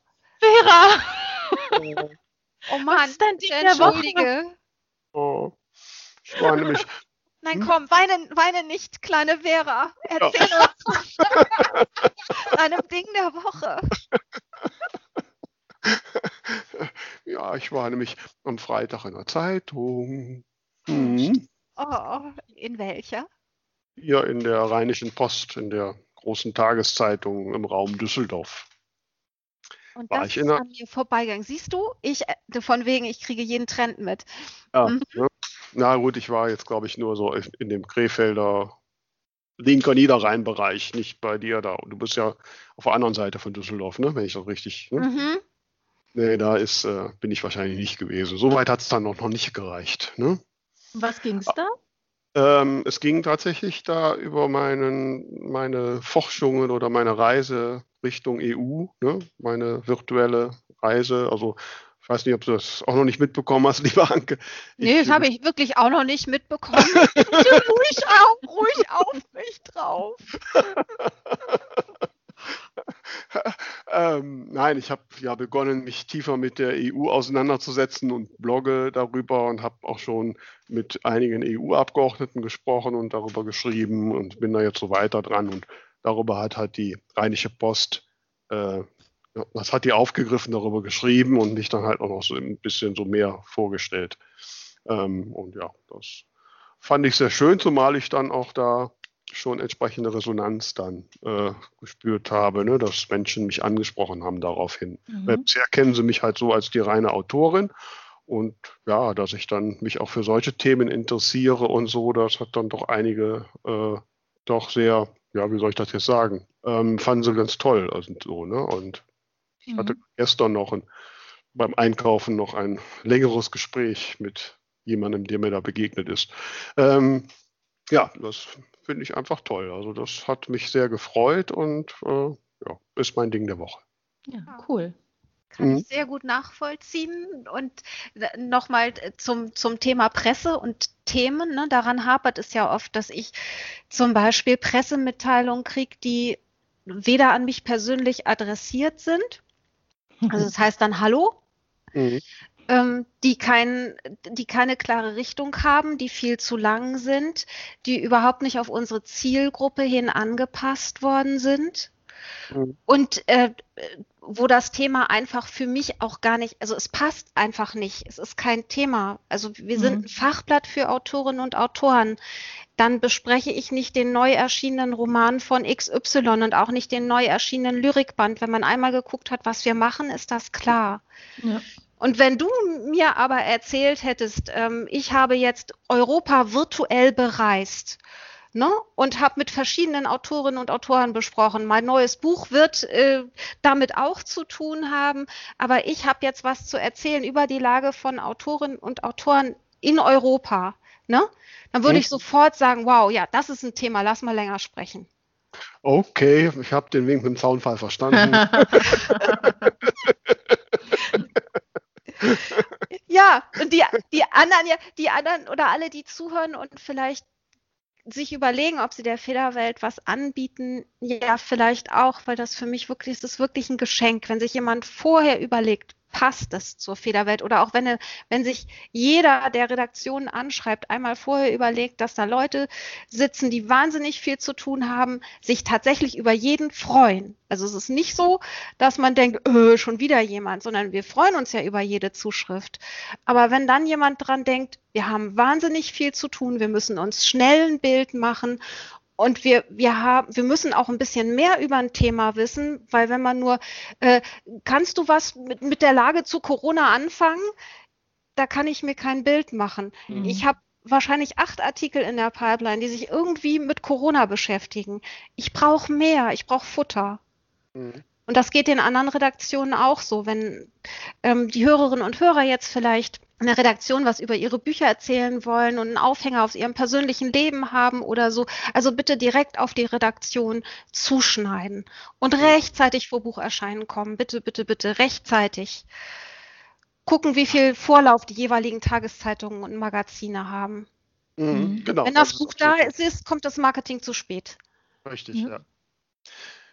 Vera! Oh Mann, Was ist dein Ding der Woche? Oh. Ich war nämlich, Nein, hm? komm, weine, weine nicht, kleine Vera. Erzähl ja. uns *laughs* deinem Ding der Woche. *laughs* Ja, ich war nämlich am Freitag in der Zeitung. Mhm. Oh, in welcher? Ja, in der Rheinischen Post, in der großen Tageszeitung im Raum Düsseldorf. Und war das ist an mir vorbeigegangen. Siehst du, ich, äh, von wegen, ich kriege jeden Trend mit. Ja, mhm. ne? Na gut, ich war jetzt, glaube ich, nur so in dem Krefelder linker Niederrhein-Bereich, nicht bei dir da. Du bist ja auf der anderen Seite von Düsseldorf, ne? wenn ich das richtig. Ne? Mhm. Nee, da ist, äh, bin ich wahrscheinlich nicht gewesen. Soweit hat es dann noch, noch nicht gereicht. Ne? Was ging es da? Ähm, es ging tatsächlich da über meinen, meine Forschungen oder meine Reise Richtung EU, ne? meine virtuelle Reise. Also weiß nicht, ob du das auch noch nicht mitbekommen hast, *laughs* lieber Anke. Ich, nee, das habe ich wirklich auch noch nicht mitbekommen. *laughs* ruhig auf, ruhig auf mich drauf. *laughs* ähm, nein, ich habe ja begonnen, mich tiefer mit der EU auseinanderzusetzen und blogge darüber und habe auch schon mit einigen EU-Abgeordneten gesprochen und darüber geschrieben und bin da jetzt so weiter dran. Und darüber hat halt die Rheinische Post äh, das hat die aufgegriffen, darüber geschrieben und mich dann halt auch noch so ein bisschen so mehr vorgestellt. Ähm, und ja, das fand ich sehr schön, zumal ich dann auch da schon entsprechende Resonanz dann äh, gespürt habe, ne, dass Menschen mich angesprochen haben daraufhin. Mhm. Bisher kennen sie mich halt so als die reine Autorin und ja, dass ich dann mich auch für solche Themen interessiere und so, das hat dann doch einige äh, doch sehr, ja, wie soll ich das jetzt sagen, ähm, fanden sie ganz toll. Also so, ne? Und ich hatte mhm. gestern noch ein, beim Einkaufen noch ein längeres Gespräch mit jemandem, der mir da begegnet ist. Ähm, ja, das finde ich einfach toll. Also das hat mich sehr gefreut und äh, ja, ist mein Ding der Woche. Ja, cool. Kann mhm. ich sehr gut nachvollziehen. Und äh, nochmal zum, zum Thema Presse und Themen. Ne, daran hapert es ja oft, dass ich zum Beispiel Pressemitteilungen kriege, die weder an mich persönlich adressiert sind. Also das heißt dann Hallo. Mhm ähm, die, kein, die keine klare Richtung haben, die viel zu lang sind, die überhaupt nicht auf unsere Zielgruppe hin angepasst worden sind. Mhm. Und äh, wo das Thema einfach für mich auch gar nicht, also es passt einfach nicht. Es ist kein Thema. Also wir mhm. sind ein Fachblatt für Autorinnen und Autoren. Dann bespreche ich nicht den neu erschienenen Roman von XY und auch nicht den neu erschienenen Lyrikband. Wenn man einmal geguckt hat, was wir machen, ist das klar. Ja. Und wenn du mir aber erzählt hättest, ähm, ich habe jetzt Europa virtuell bereist ne, und habe mit verschiedenen Autorinnen und Autoren besprochen, mein neues Buch wird äh, damit auch zu tun haben, aber ich habe jetzt was zu erzählen über die Lage von Autorinnen und Autoren in Europa, ne, dann würde ich sofort sagen, wow, ja, das ist ein Thema, lass mal länger sprechen. Okay, ich habe den Wink mit dem Zaunfall verstanden. *laughs* ja, und die, die anderen, ja, die anderen oder alle, die zuhören und vielleicht sich überlegen, ob sie der Federwelt was anbieten, ja, vielleicht auch, weil das für mich wirklich, das ist wirklich ein Geschenk, wenn sich jemand vorher überlegt, passt das zur Federwelt oder auch wenn, wenn sich jeder der Redaktionen anschreibt, einmal vorher überlegt, dass da Leute sitzen, die wahnsinnig viel zu tun haben, sich tatsächlich über jeden freuen. Also es ist nicht so, dass man denkt, öh, schon wieder jemand, sondern wir freuen uns ja über jede Zuschrift. Aber wenn dann jemand dran denkt, wir haben wahnsinnig viel zu tun, wir müssen uns schnell ein Bild machen und wir, wir haben, wir müssen auch ein bisschen mehr über ein Thema wissen, weil wenn man nur, äh, kannst du was mit, mit der Lage zu Corona anfangen? Da kann ich mir kein Bild machen. Mhm. Ich habe wahrscheinlich acht Artikel in der Pipeline, die sich irgendwie mit Corona beschäftigen. Ich brauche mehr, ich brauche Futter. Mhm. Und das geht den anderen Redaktionen auch so. Wenn ähm, die Hörerinnen und Hörer jetzt vielleicht in der Redaktion was über ihre Bücher erzählen wollen und einen Aufhänger aus ihrem persönlichen Leben haben oder so, also bitte direkt auf die Redaktion zuschneiden und rechtzeitig vor Bucherscheinen kommen. Bitte, bitte, bitte, rechtzeitig. Gucken, wie viel Vorlauf die jeweiligen Tageszeitungen und Magazine haben. Mhm, genau. Wenn das, das Buch da ist, kommt das Marketing zu spät. Richtig, ja. ja.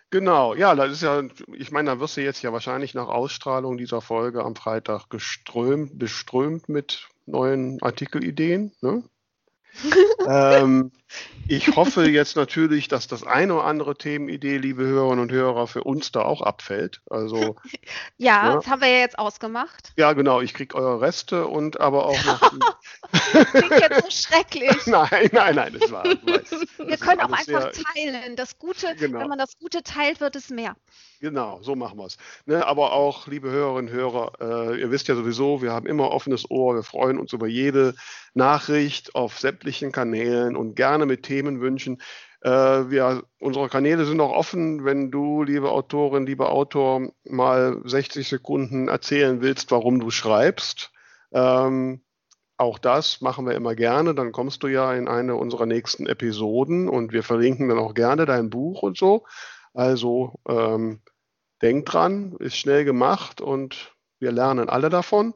Genau, ja, das ist ja, ich meine, da wirst du jetzt ja wahrscheinlich nach Ausstrahlung dieser Folge am Freitag geströmt, beströmt mit neuen Artikelideen. Ne? Ähm, ich hoffe jetzt natürlich, dass das eine oder andere Themenidee, liebe Hörerinnen und Hörer, für uns da auch abfällt. Also *laughs* ja, ja, das haben wir ja jetzt ausgemacht. Ja, genau. Ich kriege eure Reste und aber auch noch. *laughs* Klingt jetzt so schrecklich. *laughs* nein, nein, nein, das war. Wir können auch einfach sehr, teilen. Das Gute, genau. wenn man das Gute teilt, wird es mehr. Genau, so machen wir es. Ne, aber auch, liebe Hörerinnen und Hörer, äh, ihr wisst ja sowieso, wir haben immer offenes Ohr. Wir freuen uns über jede Nachricht auf sämtlichen Kanälen und gerne mit Themenwünschen. Äh, wir, unsere Kanäle sind auch offen, wenn du, liebe Autorin, lieber Autor, mal 60 Sekunden erzählen willst, warum du schreibst. Ähm, auch das machen wir immer gerne. Dann kommst du ja in eine unserer nächsten Episoden und wir verlinken dann auch gerne dein Buch und so. Also ähm, denk dran, ist schnell gemacht und wir lernen alle davon.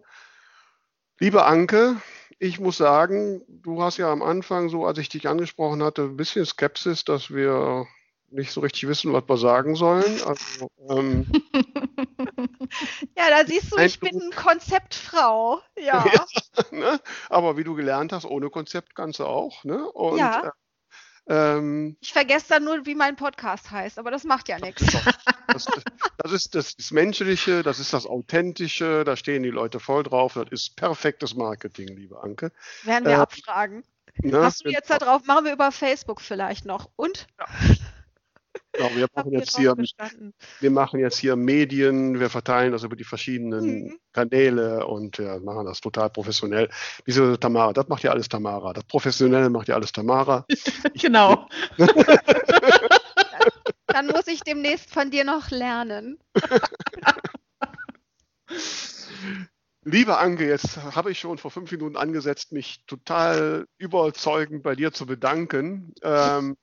Liebe Anke, ich muss sagen, du hast ja am Anfang, so als ich dich angesprochen hatte, ein bisschen Skepsis, dass wir nicht so richtig wissen, was wir sagen sollen. Also, ähm, *laughs* ja, da siehst du, ich bin Konzeptfrau. Ja. *laughs* ja ne? Aber wie du gelernt hast, ohne Konzept kannst du auch. Ne? Und, ja. Äh, ähm, ich vergesse dann nur, wie mein Podcast heißt, aber das macht ja nichts. Das, das, ist das, das Menschliche, das ist das Authentische, da stehen die Leute voll drauf. Das ist perfektes Marketing, liebe Anke. Werden wir äh, abfragen. Ne? Hast du jetzt da drauf? Machen wir über Facebook vielleicht noch. Und? Genau, wir machen jetzt hier, bestanden? wir machen jetzt hier Medien, wir verteilen das über die verschiedenen Mhm. Kanäle und ja, machen das total professionell. Wieso Tamara? Das macht ja alles Tamara. Das Professionelle macht ja alles Tamara. *laughs* Genau. *laughs* Dann muss ich demnächst von dir noch lernen. Liebe Anke, jetzt habe ich schon vor fünf Minuten angesetzt, mich total überzeugend bei dir zu bedanken. Ähm,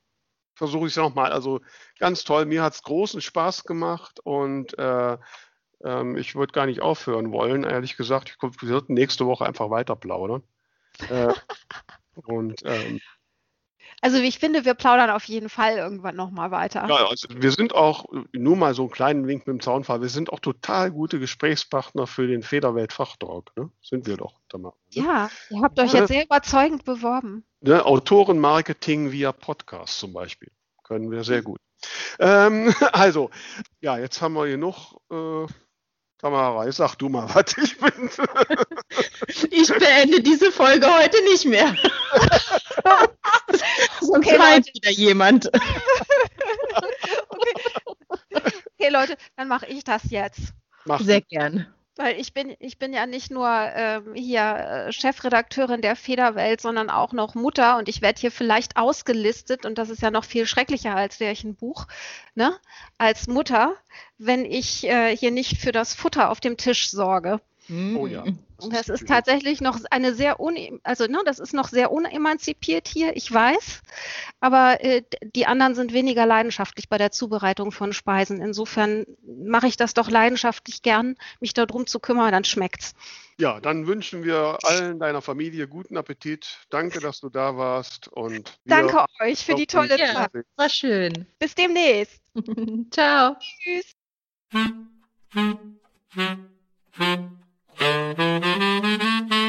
Versuche ich es nochmal. Also ganz toll, mir hat es großen Spaß gemacht und äh, ähm, ich würde gar nicht aufhören wollen, ehrlich gesagt. Ich sollten nächste Woche einfach weiter plaudern. Äh, *laughs* und ähm, Also ich finde, wir plaudern auf jeden Fall irgendwann nochmal weiter. ja, also wir sind auch, nur mal so einen kleinen Wink mit dem Zaunfall, wir sind auch total gute Gesprächspartner für den Federwelt-Fachtalk. Ne? Sind wir doch, Tamara. Ne? Ja, ihr habt euch Ja. jetzt sehr überzeugend beworben. Ne, Autorenmarketing via Podcast zum Beispiel. Können wir sehr gut. Ähm, *laughs* also, ja, jetzt haben wir genug. Äh, Tamara, jetzt sag du mal *laughs* was. Ich bin. Ich beende diese Folge heute nicht mehr. Sonst *laughs* Okay, weint Leute. wieder jemand. *laughs* Okay, Leute, dann mache ich das jetzt. Mach Sehr gern. Weil ich bin, ich bin ja nicht nur ähm, hier äh, Chefredakteurin der Federwelt, sondern auch noch Mutter und ich werde hier vielleicht ausgelistet und das ist ja noch viel schrecklicher als wäre ich ein Buch, ne? Als Mutter, wenn ich äh, hier nicht für das Futter auf dem Tisch sorge. Mhm. Oh ja. Das, das ist, tatsächlich noch eine sehr un also ne, das ist noch sehr unemanzipiert hier, ich weiß, aber äh, die anderen sind weniger leidenschaftlich bei der Zubereitung von Speisen. Insofern mache ich das doch leidenschaftlich gern, mich darum zu kümmern, dann schmeckt's. Ja, dann wünschen wir allen deiner Familie guten Appetit. Danke, dass du da warst und Danke euch für die tolle Zeit. Ja, war schön. Bis demnächst. *laughs* Ciao. Tschüss. *laughs* Thank you.